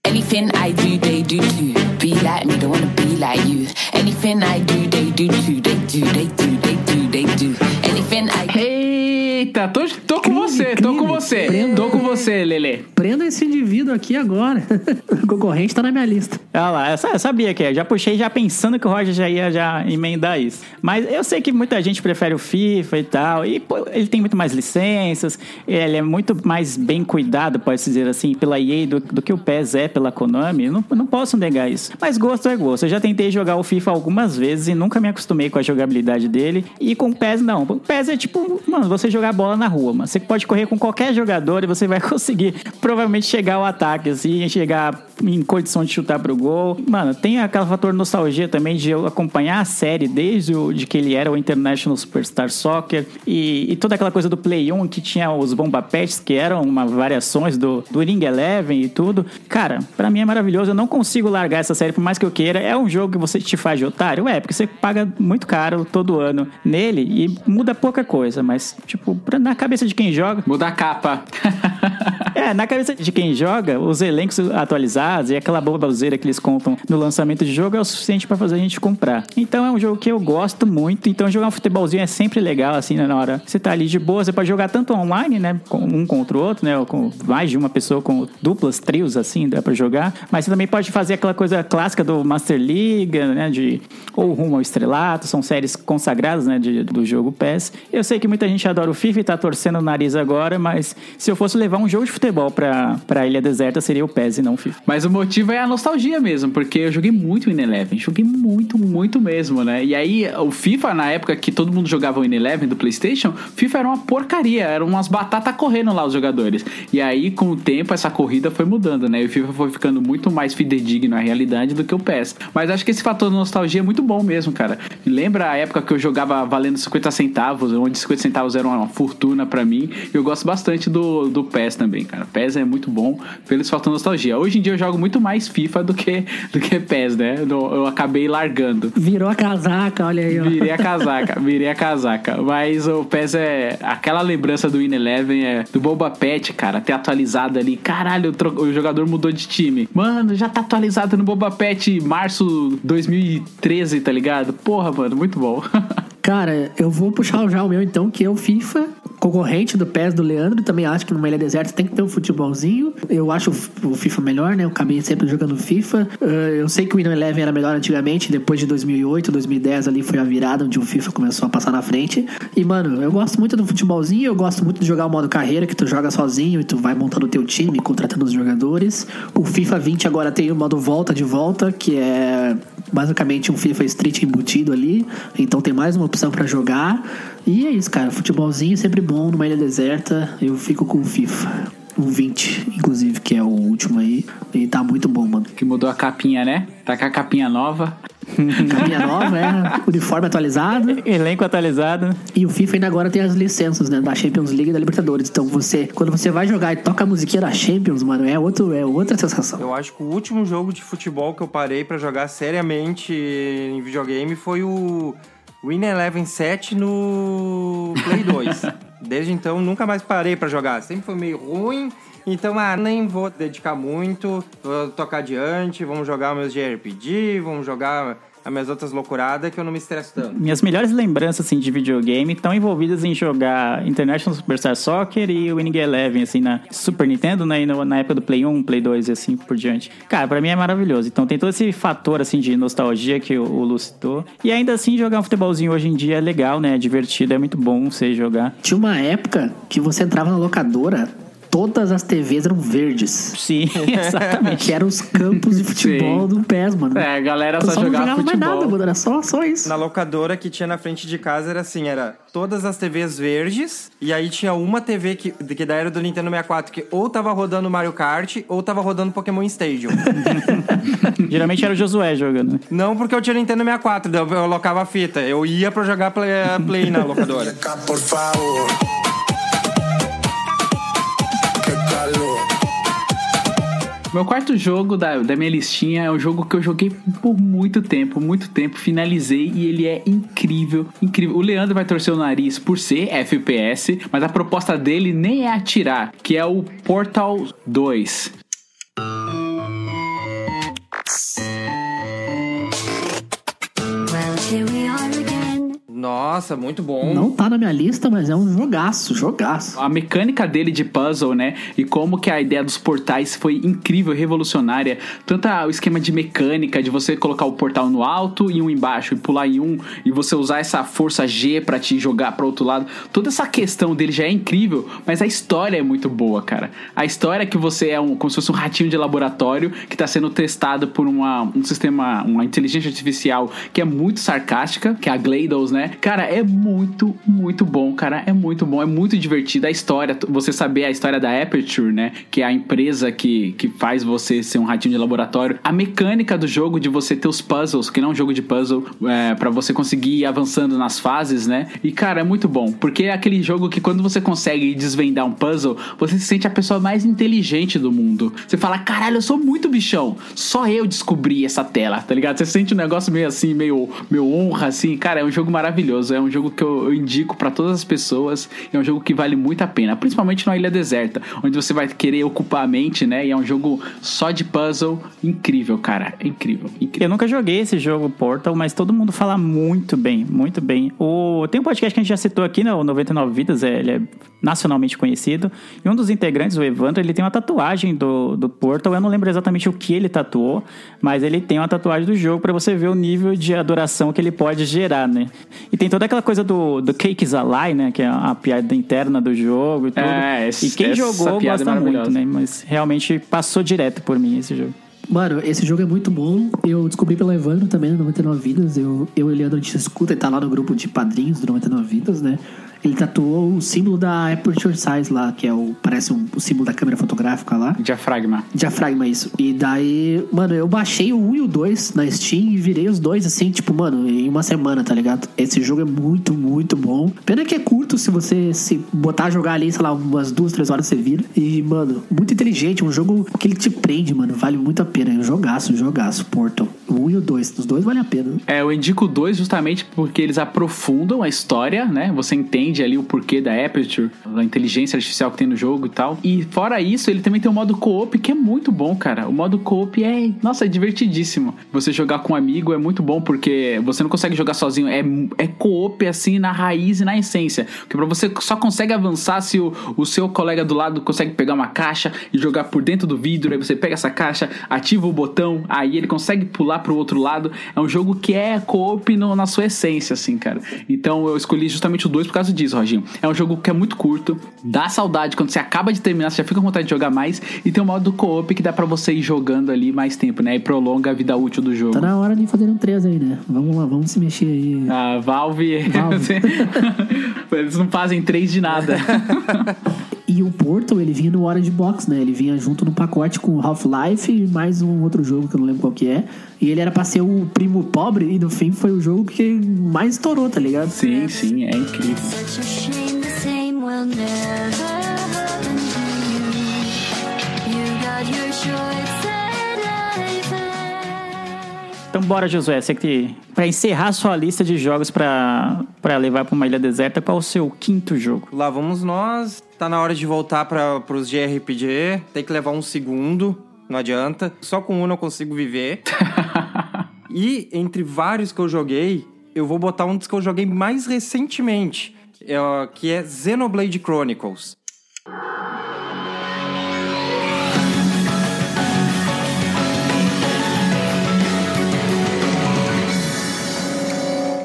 Anything I do, they do too. Be like me, don't wanna be like you. Anything I do, they do too. They do, they do, they do, they do. Anything I Eita, Eita, tô, tô com Crime, você, tô crime. com você. Prenda. Tô com você, Lele. Prenda esse indivíduo aqui agora. [LAUGHS] o concorrente tá na minha lista. Olha lá, eu sa- eu sabia que é. Já puxei já pensando que o Roger já ia já emendar isso. Mas eu sei que muita gente prefere o FIFA e tal. E pô, ele tem muito mais licenças. Ele é muito mais bem cuidado, pode-se dizer assim, pela EA do, do que o PES é pela Konami. Não, não posso negar isso. Mas gosto é gosto. Eu já tentei jogar o FIFA algumas vezes e nunca me acostumei com a jogabilidade dele. E com o PES, não. O PES é tipo, mano, você jogar bola na rua, mano. Você pode correr com qualquer jogador e você vai [LAUGHS] conseguir provavelmente chegar ao ataque, assim, chegar em condição de chutar pro gol. Mano, tem aquele fator nostalgia também de eu acompanhar a série desde o, de que ele era o International Superstar Soccer e, e toda aquela coisa do Play 1 que tinha os Bomba Pets, que eram uma variações do, do Ring Eleven e tudo. Cara, pra mim é maravilhoso. Eu não consigo largar essa série por mais que eu queira. É um jogo que você te faz de otário? É, porque você paga muito caro todo ano nele e muda pouca coisa, mas, tipo, na cabeça de quem joga, Muda a capa. [LAUGHS] é, na cabeça de quem joga, os elencos atualizados e aquela bobazeira que eles contam no lançamento de jogo é o suficiente pra fazer a gente comprar. Então é um jogo que eu gosto muito. Então jogar um futebolzinho é sempre legal, assim, né, na hora. Você tá ali de boa, você pode jogar tanto online, né? Um contra o outro, né? Ou com mais de uma pessoa, com duplas, trios, assim, dá pra jogar. Mas você também pode fazer aquela coisa clássica do Master League, né? De ou rumo ao estrelato, são séries consagradas, né? De, do jogo PES. Eu sei que muita gente adora o FIFA e tá torcendo o nariz agora, mas se eu fosse levar um jogo de futebol pra, pra Ilha Deserta, seria o PES e não o FIFA. Mas o motivo é a nostalgia mesmo, porque eu joguei muito o Eleven, joguei muito, muito mesmo, né? E aí, o FIFA, na época que todo mundo jogava o Eleven do PlayStation, FIFA era uma porcaria, eram umas batatas correndo lá os jogadores. E aí, com o tempo, essa corrida foi mudando, né? E o FIFA foi ficando muito mais fidedigno à realidade do que o PES. Mas acho que esse fator de nostalgia é muito bom mesmo, cara. Lembra a época que eu jogava valendo 50 centavos, onde 50 centavos era uma fortuna pra mim. Eu gosto bastante do, do PES também, cara. PES é muito bom pelo fator nostalgia. Hoje em dia eu jogo muito mais FIFA do que, do que PES, né? Eu, acabei largando. Virou a casaca, olha aí, ó. Virei a casaca, virei a casaca. Mas o PES é. Aquela lembrança do In Eleven é do Boba Pet, cara, ter atualizado ali. Caralho, o jogador mudou de time. Mano, já tá atualizado no Boba Pet março 2013, tá ligado? Porra, mano, muito bom. [LAUGHS] Cara, eu vou puxar já o meu então, que é o FIFA, concorrente do PES do Leandro. Também acho que numa ilha deserta tem que ter um futebolzinho. Eu acho o FIFA melhor, né? Eu acabei sempre jogando FIFA. Eh, Eu sei que o Windows Eleven era melhor antigamente, depois de 2008, 2010 ali foi a virada onde o FIFA começou a passar na frente. E, mano, eu gosto muito do futebolzinho, eu gosto muito de jogar o modo carreira, que tu joga sozinho e tu vai montando o teu time, contratando os jogadores. O FIFA 20 agora tem o modo volta de volta, que é basicamente um FIFA Street embutido ali. Então tem mais uma opção pra jogar. E é isso, cara. Futebolzinho é sempre bom numa ilha deserta. Eu fico com o FIFA. O 20, inclusive, que é o último aí. E tá muito bom, mano. que mudou a capinha, né? Tá com a capinha nova. [LAUGHS] Capinha nova, é. Uniforme atualizado. Elenco atualizado. E o FIFA ainda agora tem as licenças, né? Da Champions League e da Libertadores. Então você, quando você vai jogar e toca a musiquinha da Champions, mano, é, outro, é outra sensação. Eu acho que o último jogo de futebol que eu parei pra jogar seriamente em videogame foi o Win Eleven 7 no Play 2. [LAUGHS] Desde então, nunca mais parei pra jogar. Sempre foi meio ruim. Então, ah, nem vou dedicar muito. Vou tocar adiante. Vamos jogar meus JRPG. Vamos jogar as minhas outras loucuradas que eu não me estresso tanto. Minhas melhores lembranças assim, de videogame estão envolvidas em jogar International Superstar Soccer e Winning Eleven, assim, na Super Nintendo, né? E no- na época do Play 1, Play 2 e assim por diante. Cara, pra mim é maravilhoso. Então tem todo esse fator, assim, de nostalgia que o, o Lu citou. E ainda assim, jogar um futebolzinho hoje em dia é legal, né? É divertido, é muito bom você jogar. Tinha uma época que você entrava na locadora, todas as TVs eram verdes. Sim, [LAUGHS] exatamente. Que eram os campos de futebol Sim. do PES, mano. É, a galera só, só não jogava jogava mais futebol. nada, mano. Era só, só isso. Na locadora que tinha na frente de casa era assim, era todas as TVs verdes, e aí tinha uma TV que, que daí era do Nintendo 64, que ou tava rodando Mario Kart, ou tava rodando Pokémon Stadium. [LAUGHS] Geralmente era o Josué jogando. Não porque eu tinha Nintendo 64, daí eu eu locava a fita. Eu ia pra jogar play, play na locadora. Por favor. Meu quarto jogo da, da minha listinha é um jogo que eu joguei por muito tempo, muito tempo, finalizei e ele é incrível, incrível. O Leandro vai torcer o nariz por ser FPS, mas a proposta dele nem é atirar, que é o Portal 2. Nossa, muito bom. Não tá na minha lista, mas é um jogaço, jogaço. A mecânica dele de puzzle, né? E como que a ideia dos portais foi incrível, revolucionária. Tanto o esquema de mecânica, de você colocar o portal no alto e um embaixo, e pular em um, e você usar essa força G pra te jogar pro outro lado. Toda essa questão dele já é incrível, mas a história é muito boa, cara. A história é que você é um, como se fosse um ratinho de laboratório que tá sendo testado por uma, um sistema, uma inteligência artificial que é muito sarcástica, que é a GLaDOS, né? Cara, é muito, muito bom, cara. É muito bom, é muito divertido. A história, você saber a história da Aperture, né? Que é a empresa que, que faz você ser um ratinho de laboratório. A mecânica do jogo de você ter os puzzles, que não é um jogo de puzzle, é, para você conseguir ir avançando nas fases, né? E, cara, é muito bom. Porque é aquele jogo que quando você consegue desvendar um puzzle, você se sente a pessoa mais inteligente do mundo. Você fala, caralho, eu sou muito bichão. Só eu descobri essa tela, tá ligado? Você sente um negócio meio assim, meio, meio honra, assim. Cara, é um jogo maravilhoso. É um jogo que eu, indico pra todas as pessoas. É um jogo que vale muito a pena. Principalmente numa ilha deserta, onde você vai querer ocupar a mente, né? E é um jogo só de puzzle. Incrível, cara. É incrível, incrível. Eu nunca joguei esse jogo Portal, mas todo mundo fala muito bem, muito bem. O, tem um podcast que a gente já citou aqui, né? O 99 Vidas, é, ele é nacionalmente conhecido. E um dos integrantes, o Evandro, ele tem uma tatuagem do, do Portal. Eu não lembro exatamente o que ele tatuou, mas ele tem uma tatuagem do jogo pra você ver o nível de adoração que ele pode gerar, né? E tem toda aquela coisa do, do Cakes a Lie, né? Que é a piada interna do jogo e tudo. É, esse- e quem jogou é gosta muito, né? Mas realmente passou direto por mim esse jogo. Mano, esse jogo é muito bom. Eu descobri pelo Evandro também no 99 Vidas. Eu, eu e o Leandro, a gente escuta e tá lá no grupo de padrinhos do 99 Vidas, né? Ele tatuou o símbolo da Aperture Size lá, que é o. Parece um, o símbolo da câmera fotográfica lá. Diafragma. Diafragma, isso. E daí, mano, eu baixei o 1 e o 2 na Steam e virei os dois assim, tipo, mano, em uma semana, tá ligado? Esse jogo é muito, muito bom. Pena que é curto, se você se botar a jogar ali, sei lá, umas duas, três horas você vira. E, mano, muito inteligente. Um jogo que ele te prende, mano. Vale muito a pena. É um jogaço, um jogaço. Portal. O 1 e o 2. Os dois valem a pena. É, eu indico dois justamente porque eles aprofundam a história, né? Você entende ali o porquê da Aperture, da inteligência artificial que tem no jogo e tal. E fora isso, ele também tem um modo co-op que é muito bom, cara. O modo co-op é, nossa, é divertidíssimo. Você jogar com um amigo é muito bom porque você não consegue jogar sozinho. É, é co-op assim na raiz e na essência. Porque pra você só consegue avançar se o, o seu colega do lado consegue pegar uma caixa e jogar por dentro do vidro. Aí você pega essa caixa, ativa o botão, aí ele consegue pular pro outro lado. É um jogo que é co-op na sua essência, assim, cara. Então eu escolhi justamente o 2 por causa disso, Roginho. É um jogo que é muito curto, dá saudade quando você acaba de terminar, você já fica com vontade de jogar mais. E tem um modo co-op que dá pra você ir jogando ali mais tempo, né? E prolonga a vida útil do jogo. Tá na hora de fazer um 3 aí, né? Vamos lá, vamos se mexer aí. A Valve. Valve. [LAUGHS] Eles não fazem três de nada. [LAUGHS] E o Portal, ele vinha no Orange Box, né? Ele vinha junto no pacote com Half-Life e mais um outro jogo que eu não lembro qual que é. E ele era pra ser o primo pobre e no fim foi o jogo que mais estourou, tá ligado? Sim, sim, é incrível. Então bora, Josué, você que para encerrar sua lista de jogos pra levar pra uma ilha deserta, qual o seu quinto jogo? Lá vamos nós. Tá na hora de voltar para pros JRPG. Tem que levar um segundo. Não adianta. Só com um eu consigo viver. [LAUGHS] e entre vários que eu joguei, eu vou botar um dos que eu joguei mais recentemente. é, que é Xenoblade Chronicles.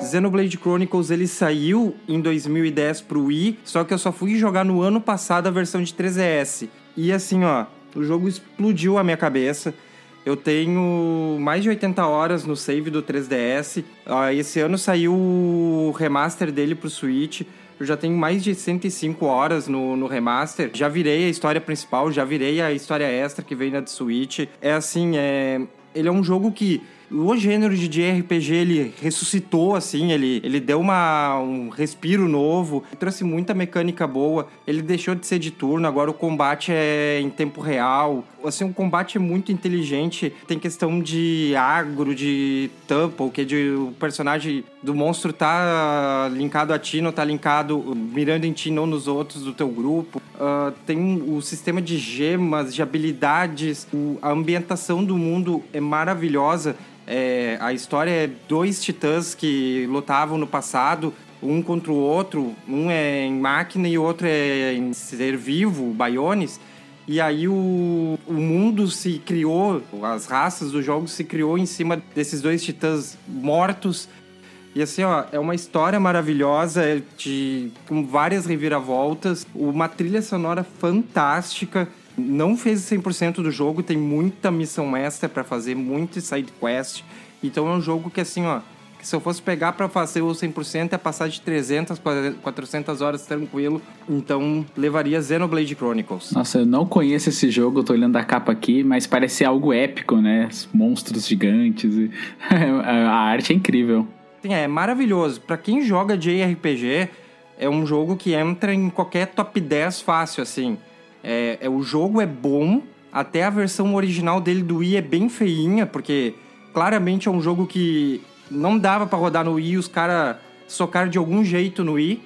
Xenoblade Chronicles ele saiu em 2010 pro Wii, só que eu só fui jogar no ano passado a versão de 3DS. E assim, ó, o jogo explodiu a minha cabeça. Eu tenho mais de 80 horas no save do 3DS. Ah, Esse ano saiu o remaster dele pro Switch. Eu já tenho mais de 105 horas no, no remaster. Já virei a história principal, já virei a história extra que vem na de Switch. É assim, é... ele é um jogo que o gênero de JRPG ele ressuscitou assim, ele, ele deu uma, um respiro novo, trouxe muita mecânica boa. Ele deixou de ser de turno, agora o combate é em tempo real. Assim, o combate muito inteligente. Tem questão de agro, de tempo, que é de o personagem do monstro tá linkado a ti, não tá linkado, mirando em ti, não nos outros do teu grupo. Ah, tem o sistema de gemas, de habilidades. O- a ambientação do mundo é maravilhosa. É, a história é dois titãs que lutavam no passado, um contra o outro. Um é em máquina e o outro é em ser vivo, Bionis. E aí o, o mundo se criou, as raças do jogo se criou em cima desses dois titãs mortos. E assim, ó, é uma história maravilhosa, é de, com várias reviravoltas, uma trilha sonora fantástica. Não fez 100% do jogo, tem muita missão extra pra fazer, muito side quest. Então é um jogo que assim, ó, se eu fosse pegar pra fazer o 100% é passar de 300, 400 horas tranquilo. Então levaria Xenoblade Chronicles. Nossa, eu não conheço esse jogo, eu tô olhando a capa aqui, mas parece algo épico, né? Monstros gigantes. e- [LAUGHS] a arte é incrível. Sim, é maravilhoso. Pra quem joga JRPG, é um jogo que entra em qualquer top 10 fácil, assim. É, é- o jogo é bom, até a versão original dele do Wii é bem feinha, porque claramente é um jogo que não dava pra rodar no Wii, os caras socaram de algum jeito no Wii,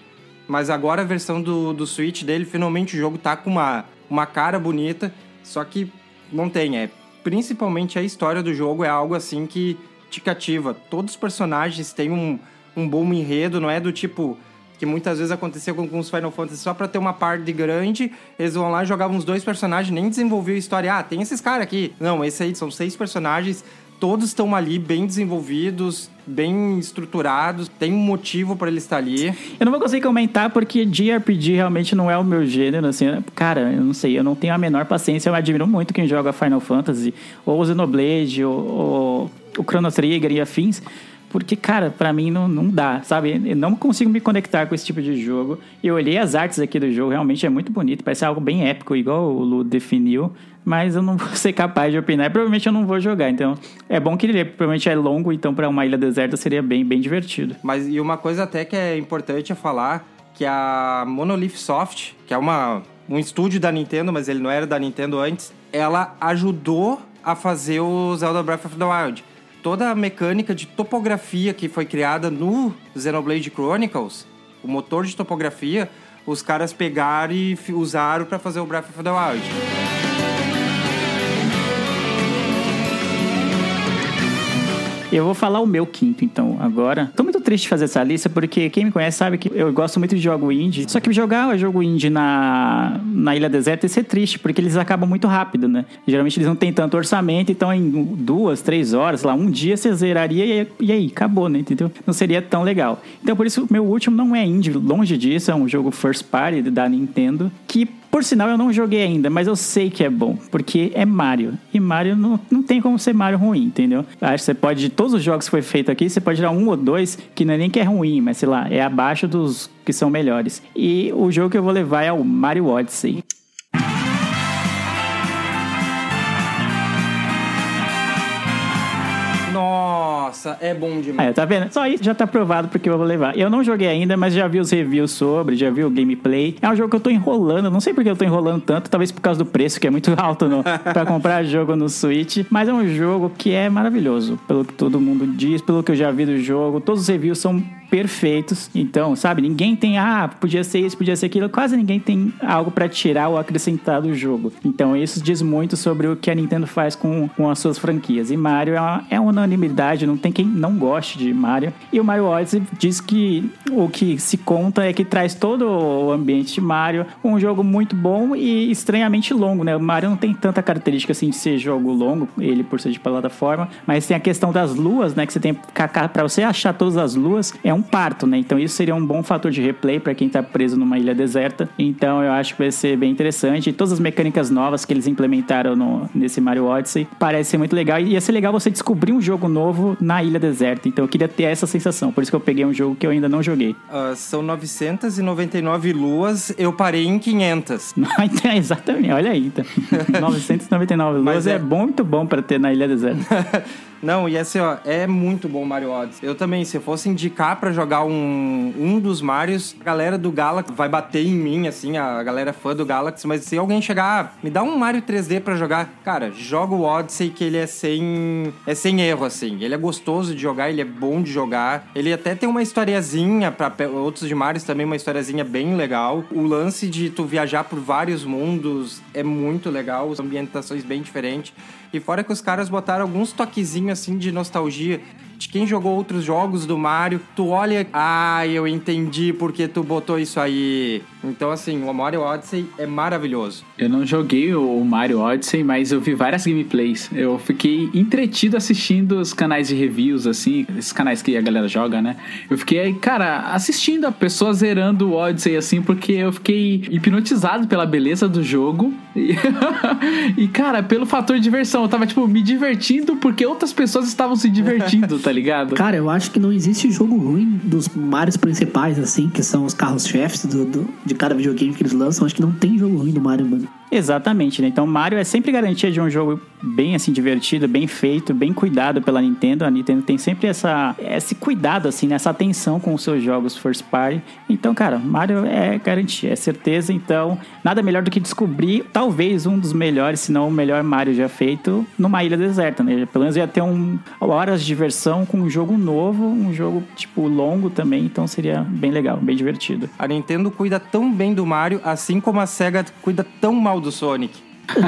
mas agora a versão do, do Switch dele, finalmente o jogo tá com uma, uma cara bonita, só que não tem, é principalmente a história do jogo é algo assim que te cativa. Todos os personagens têm um, um bom enredo, não é do tipo que muitas vezes aconteceu com, os Final Fantasy só pra ter uma parte grande, eles vão lá e jogavam uns dois personagens, nem desenvolviam a história. Ah, tem esses caras aqui. Não, esse aí são seis personagens, todos estão ali bem desenvolvidos, bem estruturados, tem um motivo pra eles estar ali. Eu não vou conseguir comentar porque JRPG realmente não é o meu gênero, assim. Cara, eu não sei, eu não tenho a menor paciência. Eu admiro muito quem joga Final Fantasy, ou o Xenoblade, ou, ou o Chrono Trigger e afins. Porque, cara, pra mim não, não dá, sabe? Eu não consigo me conectar com esse tipo de jogo. Eu olhei as artes aqui do jogo, realmente é muito bonito. Parece algo bem épico, igual o Lu definiu. Mas eu não vou ser capaz de opinar. E provavelmente eu não vou jogar. Então, é bom que ele provavelmente é longo. Então, pra uma ilha deserta seria bem, bem divertido. Mas e uma coisa até que é importante é falar que a Monolith Soft, que é uma, um estúdio da Nintendo, mas ele não era da Nintendo antes, ela ajudou a fazer o Zelda Breath of the Wild. Toda a mecânica de topografia que foi criada no Xenoblade Chronicles, o motor de topografia, os caras pegaram e usaram para fazer o Breath of the Wild. Eu vou falar o meu quinto, então, agora. Tô muito triste fazer essa lista, porque quem me conhece sabe que eu gosto muito de jogo indie. Só que jogar jogo indie na, na Ilha Deserta ia ser triste, porque eles acabam muito rápido, né? Geralmente eles não têm tanto orçamento, então em duas, três horas, lá, um dia você zeraria e, e aí, acabou, né? Entendeu? Não seria tão legal. Então, por isso, o meu último não é indie, longe disso, é um jogo first party da Nintendo, que por sinal, eu não joguei ainda, mas eu sei que é bom, porque é Mario. E Mario não, não tem como ser Mario ruim, entendeu? Acho que você pode, de todos os jogos que foi feito aqui, você pode tirar um ou dois que não é nem que é ruim, mas sei lá, é abaixo dos que são melhores. E o jogo que eu vou levar é o Mario Odyssey. Nossa, é bom demais. Aí, tá vendo? Só isso já tá provado porque eu vou levar. Eu não joguei ainda, mas já vi os reviews sobre, já vi o gameplay. É um jogo que eu tô enrolando, não sei porque eu tô enrolando tanto, talvez por causa do preço, que é muito [LAUGHS] alto no, pra comprar jogo no Switch. Mas é um jogo que é maravilhoso, pelo que todo mundo diz, pelo que eu já vi do jogo. Todos os reviews são perfeitos. Então, sabe, ninguém tem, ah, podia ser isso, podia ser aquilo. Quase ninguém tem algo pra tirar ou acrescentar do jogo. Então, isso diz muito sobre o que a Nintendo faz com, com as suas franquias. E Mario é uma, é unanimidade, não tem quem não goste de Mario. E o Mario Odyssey diz que o que se conta é que traz todo o ambiente de Mario, um jogo muito bom e estranhamente longo, né? O Mario não tem tanta característica assim de ser jogo longo, ele por ser de plataforma, mas tem a questão das luas, né? Que você tem para você achar todas as luas é um parto, né? Então isso seria um bom fator de replay para quem tá preso numa ilha deserta. Então eu acho que vai ser bem interessante. E todas as mecânicas novas que eles implementaram no, nesse Mario Odyssey parece ser muito legal. E ia ser legal você descobrir um jogo novo na ilha deserta. Então eu queria ter essa sensação. Por isso que eu peguei um jogo que eu ainda não joguei. Ah, são 999 luas, eu parei em 500. [LAUGHS] Então, Exatamente, olha aí. Então. [LAUGHS] 999 luas é... é- bom, muito bom para ter na ilha deserta. [LAUGHS] Não, e assim, ó, é muito bom Mario Odyssey. Eu também, se eu fosse indicar pra jogar um, um dos Marios, a galera do Galaxy vai bater em mim, assim, a galera fã do Galaxy, mas se alguém chegar, ah, me dá um Mario 3D pra jogar, cara, joga o Odyssey que ele é sem é sem erro, assim. Ele é gostoso de jogar, ele é bom de jogar. Ele até tem uma historiazinha, pe- outros de Marios também, uma historiazinha bem legal. O lance de tu viajar por vários mundos é muito legal, as ambientações bem diferentes. E fora que os caras botaram alguns toquezinhos assim de nostalgia de quem jogou outros jogos do Mario. Tu olha, ah, eu entendi porque tu botou isso aí. Então, assim, o Mario Odyssey é maravilhoso. Eu não joguei o Mario Odyssey, mas eu vi várias gameplays. Eu fiquei entretido assistindo os canais de reviews, assim, esses canais que a galera joga, né? Eu fiquei, cara, assistindo a pessoa zerando o Odyssey, assim, porque eu fiquei hipnotizado pela beleza do jogo. E, [LAUGHS] cara, pelo fator diversão. Eu tava, tipo, me divertindo porque outras pessoas estavam se divertindo, tá ligado? Cara, eu acho que não existe jogo ruim dos Marios principais, assim, que são os carros-chefes do, do- de cada videogame que eles lançam. Acho que não tem jogo ruim do Mario, mano. Exatamente, né? Então Mario é sempre garantia de um jogo bem assim divertido, bem feito, bem cuidado pela Nintendo. A Nintendo tem sempre essa esse cuidado assim, nessa atenção com os seus jogos first party. Então, cara, Mario é garantia, é certeza. Então, nada melhor do que descobrir talvez um dos melhores, se não o melhor Mario já feito numa ilha deserta, né? Pelo menos ia ter um horas de diversão com um jogo novo, um jogo tipo longo também, então seria bem legal, bem divertido. A Nintendo cuida tão bem do Mario, assim como a SEGA cuida tão mal do Sonic. [LAUGHS]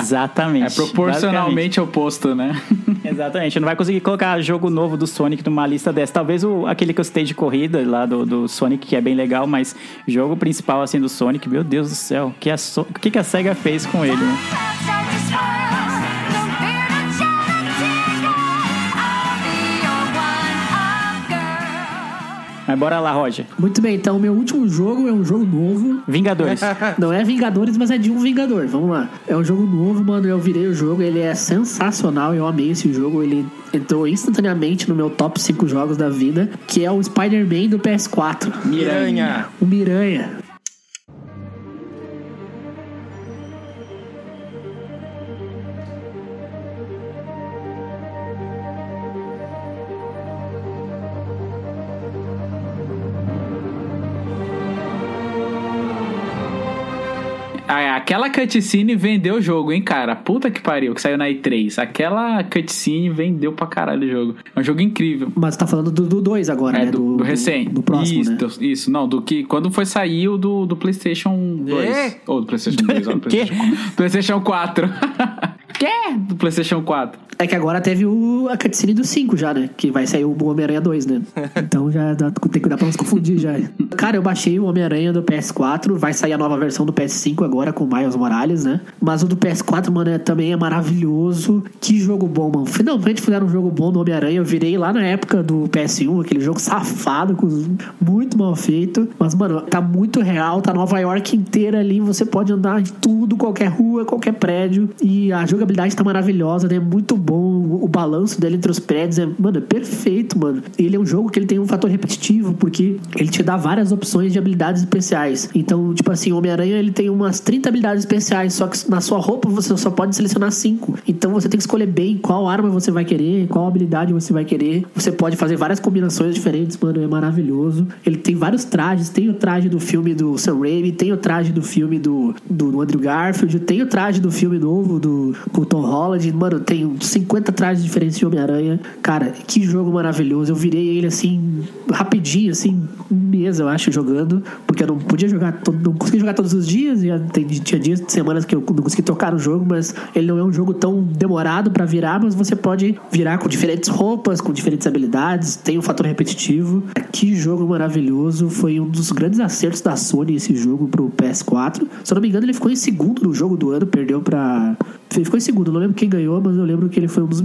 Exatamente. É proporcionalmente oposto, né? [LAUGHS] Exatamente, não vai conseguir colocar jogo novo do Sonic numa lista dessa. Talvez o, aquele que eu citei de corrida lá do, do Sonic, que é bem legal, mas jogo principal assim do Sonic, meu Deus do céu, que a So- o que, que a SEGA fez com ele, né? Mas bora lá, Roger. Muito bem, então, meu último jogo é um jogo novo. Vingadores. [LAUGHS] Não é Vingadores, mas é de um Vingador. Vamos lá. É um jogo novo, mano. Eu virei o jogo, ele é sensacional. Eu amei esse jogo. Ele entrou instantaneamente no meu top 5 jogos da vida, que é o Spider-Man do PS4. Miranha. O Miranha. Aquela cutscene vendeu o jogo, hein, cara? Puta que pariu, que saiu na E3. Aquela cutscene vendeu pra caralho o jogo. É um jogo incrível. Mas tá falando do 2 agora, É, né? do, do recém. Do, próximo, isso, né? do- isso, não, do que. Quando foi sair o do, do PlayStation 2. É? Ou do PlayStation 2, ou do? [LAUGHS] PlayStation 4. [LAUGHS] PlayStation 4. Quê? Do PlayStation 4. É que agora teve o, a cutscene do 5 já, né? Que vai sair o Homem-Aranha 2, né? [LAUGHS] Então já dá, tem que cuidar pra não se confundir já. Cara, eu baixei o Homem-Aranha do PS4, vai sair a nova versão do PS5 agora com o Miles Morales, né? Mas o do PS4, mano, é, também é maravilhoso. Que jogo bom, mano. Finalmente fizeram um jogo bom do Homem-Aranha. Eu virei lá na época do PS1, aquele jogo safado, muito mal feito. Mas, mano, tá muito real, tá Nova York inteira ali. Você pode andar em tudo, qualquer rua, qualquer prédio. E a jogabilidade tá maravilhosa, né? Muito bom. O, balanço dele entre os prédios é, mano, é perfeito, mano. Ele é um jogo que ele tem um fator repetitivo, porque ele te dá várias opções de habilidades especiais. Então, tipo assim, Homem-Aranha ele tem umas 30 habilidades especiais, só que na sua roupa você só pode selecionar 5. Então você tem que escolher bem qual arma você vai querer, qual habilidade você vai querer. Você pode fazer várias combinações diferentes, mano, é maravilhoso. Ele tem vários trajes, tem o traje do filme do Sam Raimi, tem o traje do filme do, do Andrew Garfield, tem o traje do filme novo do com o Tom Holland, mano, tem 50 trajes diferentes de Homem-Aranha. Cara, que jogo maravilhoso. Eu virei ele assim, rapidinho, assim, mês, eu acho, jogando, porque eu não podia jogar, todo, não conseguia jogar todos os dias, e tinha dias, semanas que eu não consegui tocar no jogo, mas ele não é um jogo tão demorado pra virar, mas você pode virar com diferentes roupas, com diferentes habilidades, tem um fator repetitivo. Que jogo maravilhoso, foi um dos grandes acertos da Sony esse jogo pro PS4. Se eu não me engano, ele ficou em segundo no jogo do ano, perdeu pra. Ele ficou em segundo, não lembro quem ganhou, mas eu lembro que ele foi um dos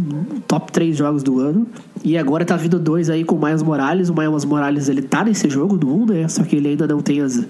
top 3 jogos do ano. E agora tá vindo dois aí com o Miles Morales. O Miles Morales ele tá nesse jogo do 1, né? Só que ele ainda não tem as,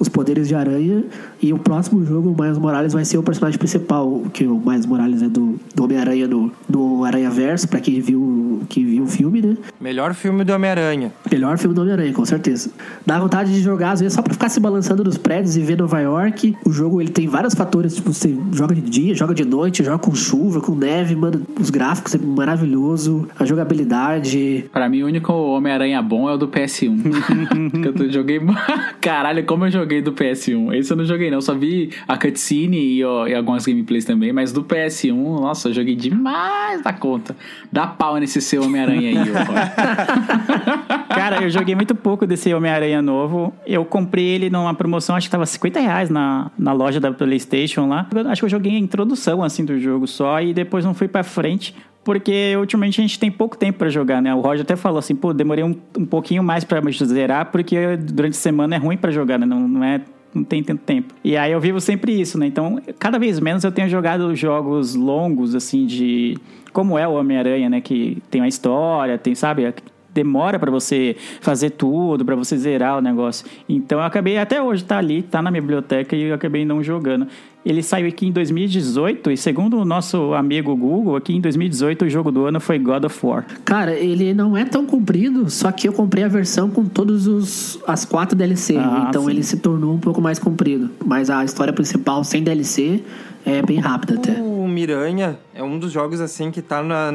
os poderes de aranha. E o próximo jogo, o Miles Morales, vai ser o personagem principal, que o Miles Morales é do, do Homem-Aranha no, no Aranha Verso, pra quem viu, quem viu o filme, né? Melhor filme do Homem-Aranha. Melhor filme do Homem-Aranha, com certeza. Dá vontade de jogar, às vezes, só pra ficar se balançando nos prédios e ver Nova York. O jogo, ele tem vários fatores, tipo, você joga de dia, joga de noite, joga com chuva, com neve, mano. Os gráficos é maravilhoso, a jogabilidade. Pra mim, o único Homem-Aranha bom é o do PS1. [LAUGHS] que eu joguei. [LAUGHS] Caralho, como eu joguei do PS1. Esse eu não joguei, não. Só vi a cutscene e, ó, e algumas gameplays também. Mas do PS1, nossa, eu joguei demais da conta. Dá pau nesse seu Homem-Aranha aí, Roy. [LAUGHS] Cara, eu joguei muito pouco desse Homem-Aranha novo. Eu comprei ele numa promoção, acho que tava 50 reais na, na loja da PlayStation lá. Eu acho que eu joguei a introdução, assim, do jogo só e depois não fui pra frente. Porque ultimamente a gente tem pouco tempo pra jogar, né? O Roger até falou assim, pô, demorei um, um pouquinho mais me zerar, porque durante a semana é ruim pra jogar, né? Não, não é não tem tanto tempo. E aí eu vivo sempre isso, né? Então, cada vez menos eu tenho jogado jogos longos, assim, de. Como é o Homem-Aranha, né? Que tem uma história, tem, sabe? Demora pra você fazer tudo, pra você zerar o negócio. Então eu acabei, até hoje tá ali, tá na minha biblioteca e eu acabei não jogando. Ele saiu aqui em 2018 e segundo o nosso amigo Google, aqui em 2018 o jogo do ano foi God of War. Cara, ele não é tão comprido, só que eu comprei a versão com todos os as quatro DLC, Ah, então sim. ele se tornou um pouco mais comprido. Mas a história principal sem DLC é bem rápida até. O Miranha é um dos jogos assim que tá na.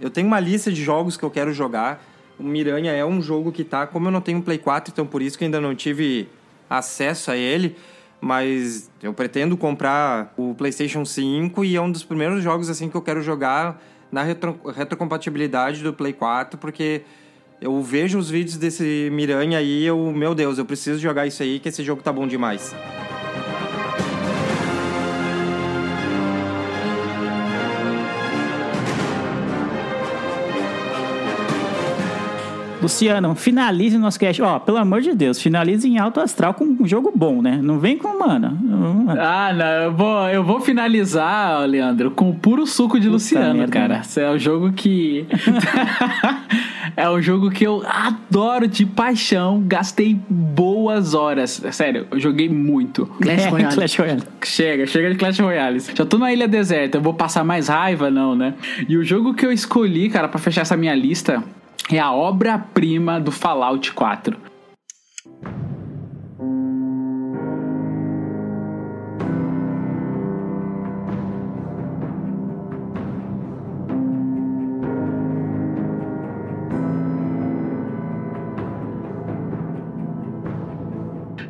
Eu tenho uma lista de jogos que eu quero jogar. O Miranha é um jogo que tá. Como eu não tenho um Play 4, então por isso que ainda não tive acesso a ele. Mas eu pretendo comprar o PlayStation 5 e é um dos primeiros jogos assim que eu quero jogar na retro- retrocompatibilidade do Play 4, porque eu vejo os vídeos desse Miranha aí e eu, meu Deus, eu preciso jogar isso aí, que esse jogo tá bom demais. Luciano, finalize o nosso cast. Ó, pelo amor de Deus, finalize em alto astral com um jogo bom, né? Não vem com, mano. não- Ah, não, eu vou, eu vou finalizar, Leandro, com o puro suco de Luciano, merda. cara. Esse é o jogo que. [LAUGHS] é um jogo que eu adoro de paixão. Gastei boas horas. Sério, eu joguei muito. Clash É, Royale. Clash Royale. Chega, chega de Clash Royale. Já tô na ilha deserta, eu vou passar mais raiva, não, né? E o jogo que eu escolhi, cara, pra fechar essa minha lista é a obra-prima do Fallout 4.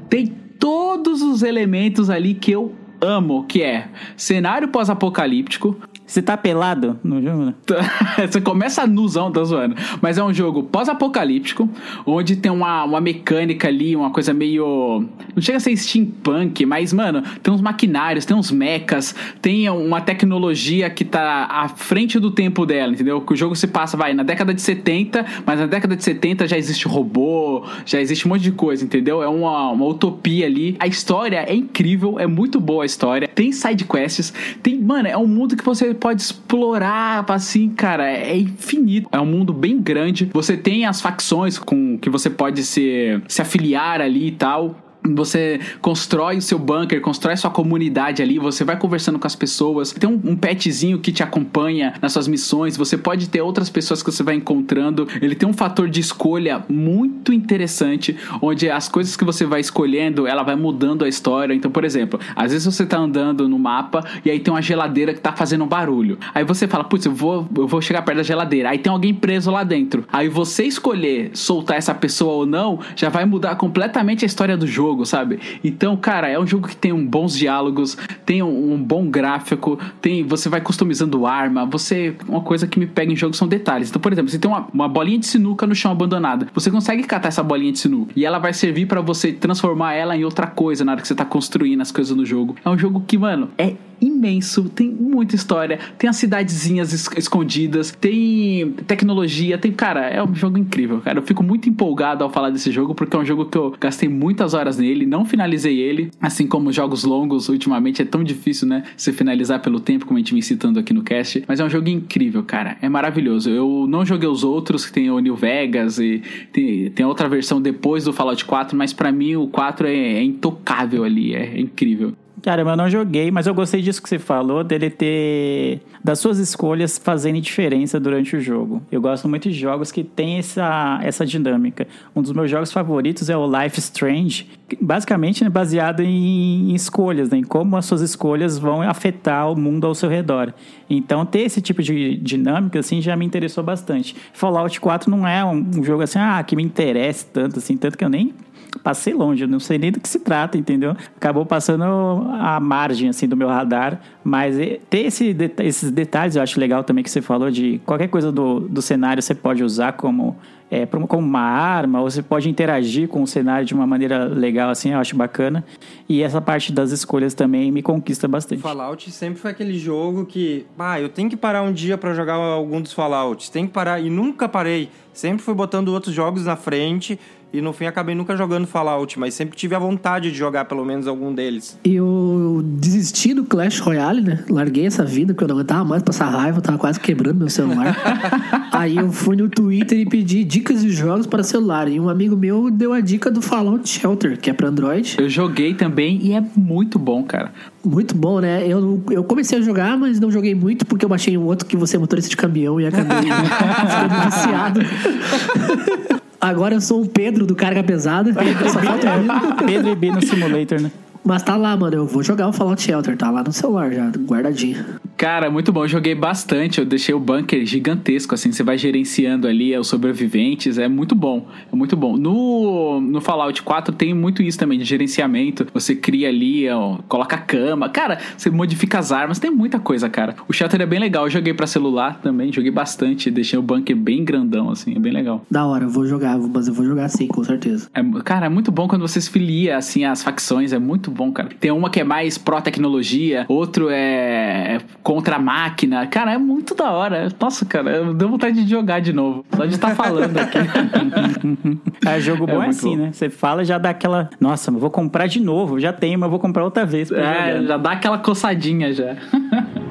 Tem todos os elementos ali que eu amo, que é cenário pós-apocalíptico, Você tá pelado no jogo, né? [LAUGHS] Você começa nuzão, tá zoando. Mas é um jogo pós-apocalíptico, onde tem uma, uma mecânica ali, uma coisa meio. Não chega a ser steampunk, mas, mano, tem uns maquinários, tem uns mechas, tem uma tecnologia que tá à frente do tempo dela, entendeu? Que o jogo se passa, vai, na década de 70, mas na década de 70 já existe robô, já existe um monte de coisa, entendeu? É uma, uma utopia ali. A história é incrível, é muito boa a história. Tem side quests, tem, mano, é um mundo que você pode explorar, assim, cara, é infinito. É um mundo bem grande. Você tem as facções com que você pode se, se afiliar ali e tal. Você constrói o seu bunker, constrói sua comunidade ali, você vai conversando com as pessoas. Tem um, um petzinho que te acompanha nas suas missões. Você pode ter outras pessoas que você vai encontrando. Ele tem um fator de escolha muito interessante, onde as coisas que você vai escolhendo, ela vai mudando a história. Então, por exemplo, às vezes você tá andando no mapa e aí tem uma geladeira que tá fazendo um barulho. Aí você fala, putz, eu vou, eu vou chegar perto da geladeira. Aí tem alguém preso lá dentro. Aí você escolher soltar essa pessoa ou não, já vai mudar completamente a história do jogo, sabe? Então, cara, é um jogo que tem um bons diálogos, tem um, um bom gráfico, tem você vai customizando arma, você uma coisa que me pega em jogo são detalhes. Então, por exemplo, você tem uma, uma bolinha de sinuca no chão abandonada. Você consegue catar essa bolinha de sinuca e ela vai servir pra você transformar ela em outra coisa na hora que você tá construindo as coisas no jogo. É um jogo que, mano, é imenso, tem muita história, tem as cidadezinhas es- escondidas, tem tecnologia, tem. Cara, é um jogo incrível, cara. Eu fico muito empolgado ao falar desse jogo, porque é um jogo que eu gastei muitas horas nele, não finalizei ele, assim como jogos longos, ultimamente é tão difícil, né? Se finalizar pelo tempo, como a gente vem citando aqui no cast. Mas é um jogo incrível, cara. É maravilhoso. Eu não joguei os outros, que tem o New Vegas e tem, tem outra versão depois do Fallout 4, mas pra mim o 4 é, é intocável ali, é, é incrível. Caramba, eu não joguei, mas eu gostei disso que você falou, dele ter. das suas escolhas fazerem diferença durante o jogo. Eu gosto muito de jogos que tem essa, essa dinâmica. Um dos meus jogos favoritos é o Life Strange, basicamente né, baseado em, em escolhas, né, em como as suas escolhas vão afetar o mundo ao seu redor. Então, ter esse tipo de dinâmica, assim, já me interessou bastante. Fallout 4 não é um, um jogo assim, ah, que me interessa tanto, assim, tanto que eu nem passei longe, não sei nem do que se trata, entendeu? Acabou passando a margem, assim, do meu radar, mas ter esse esses detalhes eu acho legal também que você falou de qualquer coisa do, do cenário você pode usar como, é, como uma arma, ou você pode interagir com o cenário de uma maneira legal, assim, eu acho bacana. E essa parte das escolhas também me conquista bastante. Fallout sempre foi aquele jogo que, ah, eu tenho que parar um dia pra jogar algum dos Fallouts, tem que parar e nunca parei. Sempre fui botando outros jogos na frente e no fim acabei nunca jogando Fallout, mas sempre tive a vontade de jogar pelo menos algum deles. Eu desisti do Clash Royale, né? Larguei essa vida, porque eu não aguentava mais passar raiva, eu tava quase quebrando meu celular. [LAUGHS] Aí eu fui no Twitter e pedi dicas de jogos para celular. E um amigo meu deu a dica do Fallout Shelter, que é pra Android. Eu joguei também e é muito bom, cara. Muito bom, né? Eu, eu comecei a jogar, mas não joguei muito, porque eu baixei um outro que você é motorista de caminhão e acabei [LAUGHS] ficando viciado. [LAUGHS] Agora eu sou o Pedro do Carga Pesada. [LAUGHS] Eu. Pedro e B no Simulator, né? Mas tá lá, mano. Eu vou jogar o Fallout Shelter. Tá lá no celular já, guardadinho. Cara, muito bom. Eu joguei bastante. Eu deixei o bunker gigantesco, assim. Você vai gerenciando ali é, os sobreviventes. É muito bom. É muito bom. No, no Fallout 4 tem muito isso também, de gerenciamento. Você cria ali, ó, coloca a cama. Cara, você modifica as armas. Tem muita coisa, cara. O Shelter é bem legal. Eu joguei pra celular também. Joguei bastante. Deixei o bunker bem grandão, assim. É bem legal. Da hora, eu vou jogar, mas eu vou jogar sim, com certeza. É, cara, é muito bom quando você se filia, assim, às facções. É muito bom, cara. Tem uma que é mais pró-tecnologia, outro é contra a máquina. Cara, é muito da hora. Nossa, cara, deu vontade de jogar de novo. Só de estar [LAUGHS] falando aqui. É, jogo bom é, muito assim, bom. né? Você fala e já dá aquela. Nossa, vou comprar de novo. Já tenho, mas vou comprar outra vez. É, jogar. já dá aquela coçadinha já. [LAUGHS]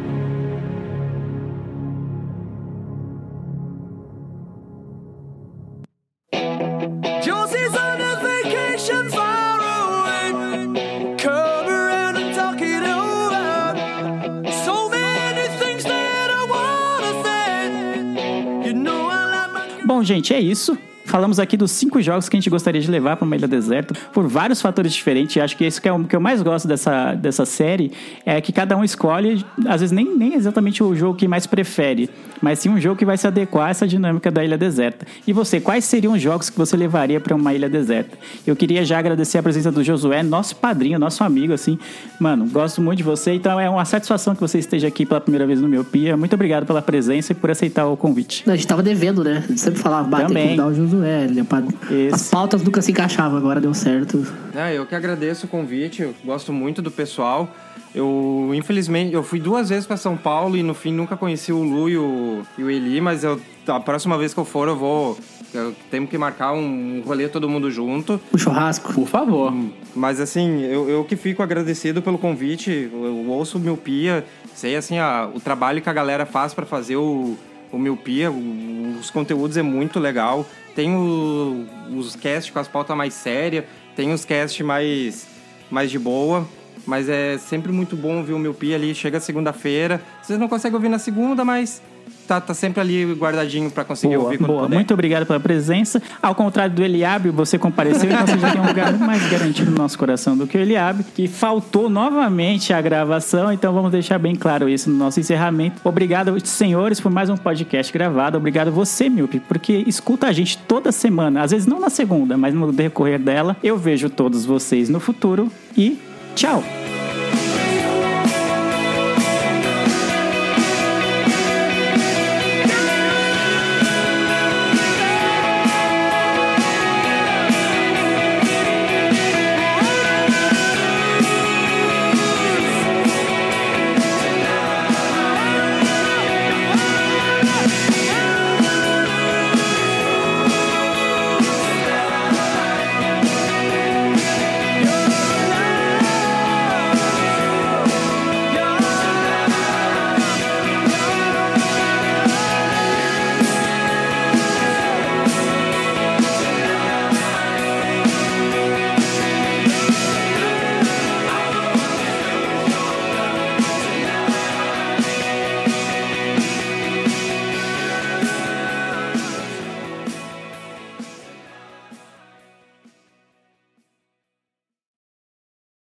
gente, é isso. Falamos aqui dos cinco jogos que a gente gostaria de levar para uma ilha deserta, por vários fatores diferentes. E acho que isso que é o que eu mais gosto dessa, dessa série é que cada um escolhe, às vezes nem, nem exatamente o jogo que mais prefere, mas sim um jogo que vai se adequar a essa dinâmica da ilha deserta. E você, quais seriam os jogos que você levaria para uma ilha deserta? Eu queria já agradecer a presença do Josué, nosso padrinho, nosso amigo, assim. Mano, gosto muito de você, então é uma satisfação que você esteja aqui pela primeira vez no Miopia. Muito obrigado pela presença e por aceitar o convite. A gente tava devendo, né? Sempre falava, bater Também. o Josué. Ele é Esse. As pautas nunca se encaixavam, agora deu certo. É, eu que agradeço o convite, eu gosto muito do pessoal. Eu, infelizmente, eu fui duas vezes para São Paulo e no fim nunca conheci o Lu e o, e o Eli, mas eu, a próxima vez que eu for eu vou. Eu, temos que marcar um rolê todo mundo junto. O churrasco. Por favor. Mas assim, eu, eu que fico agradecido pelo convite. Eu, eu ouço o Miopia, sei assim, a, o trabalho que a galera faz para fazer o, o Miopia, os conteúdos é muito legal. Tem o- os casts com as pautas mais sérias, tem os casts mais, mais de boa. Mas é sempre muito bom ouvir o Miopia ali. Chega segunda-feira. Vocês não conseguem ouvir na segunda, mas tá, tá sempre ali guardadinho para conseguir Boa, ouvir quando boa. puder. Muito obrigado pela presença. Ao contrário do Eliabe, você compareceu, então você já tem um lugar mais garantido no nosso coração do que o Eliabe, que faltou novamente a gravação, então vamos deixar bem claro isso no nosso encerramento. Obrigado, senhores, por mais um podcast gravado. Obrigado você, Milpe, porque escuta a gente toda semana, às vezes não na segunda, mas no decorrer dela. Eu vejo todos vocês no futuro e tchau!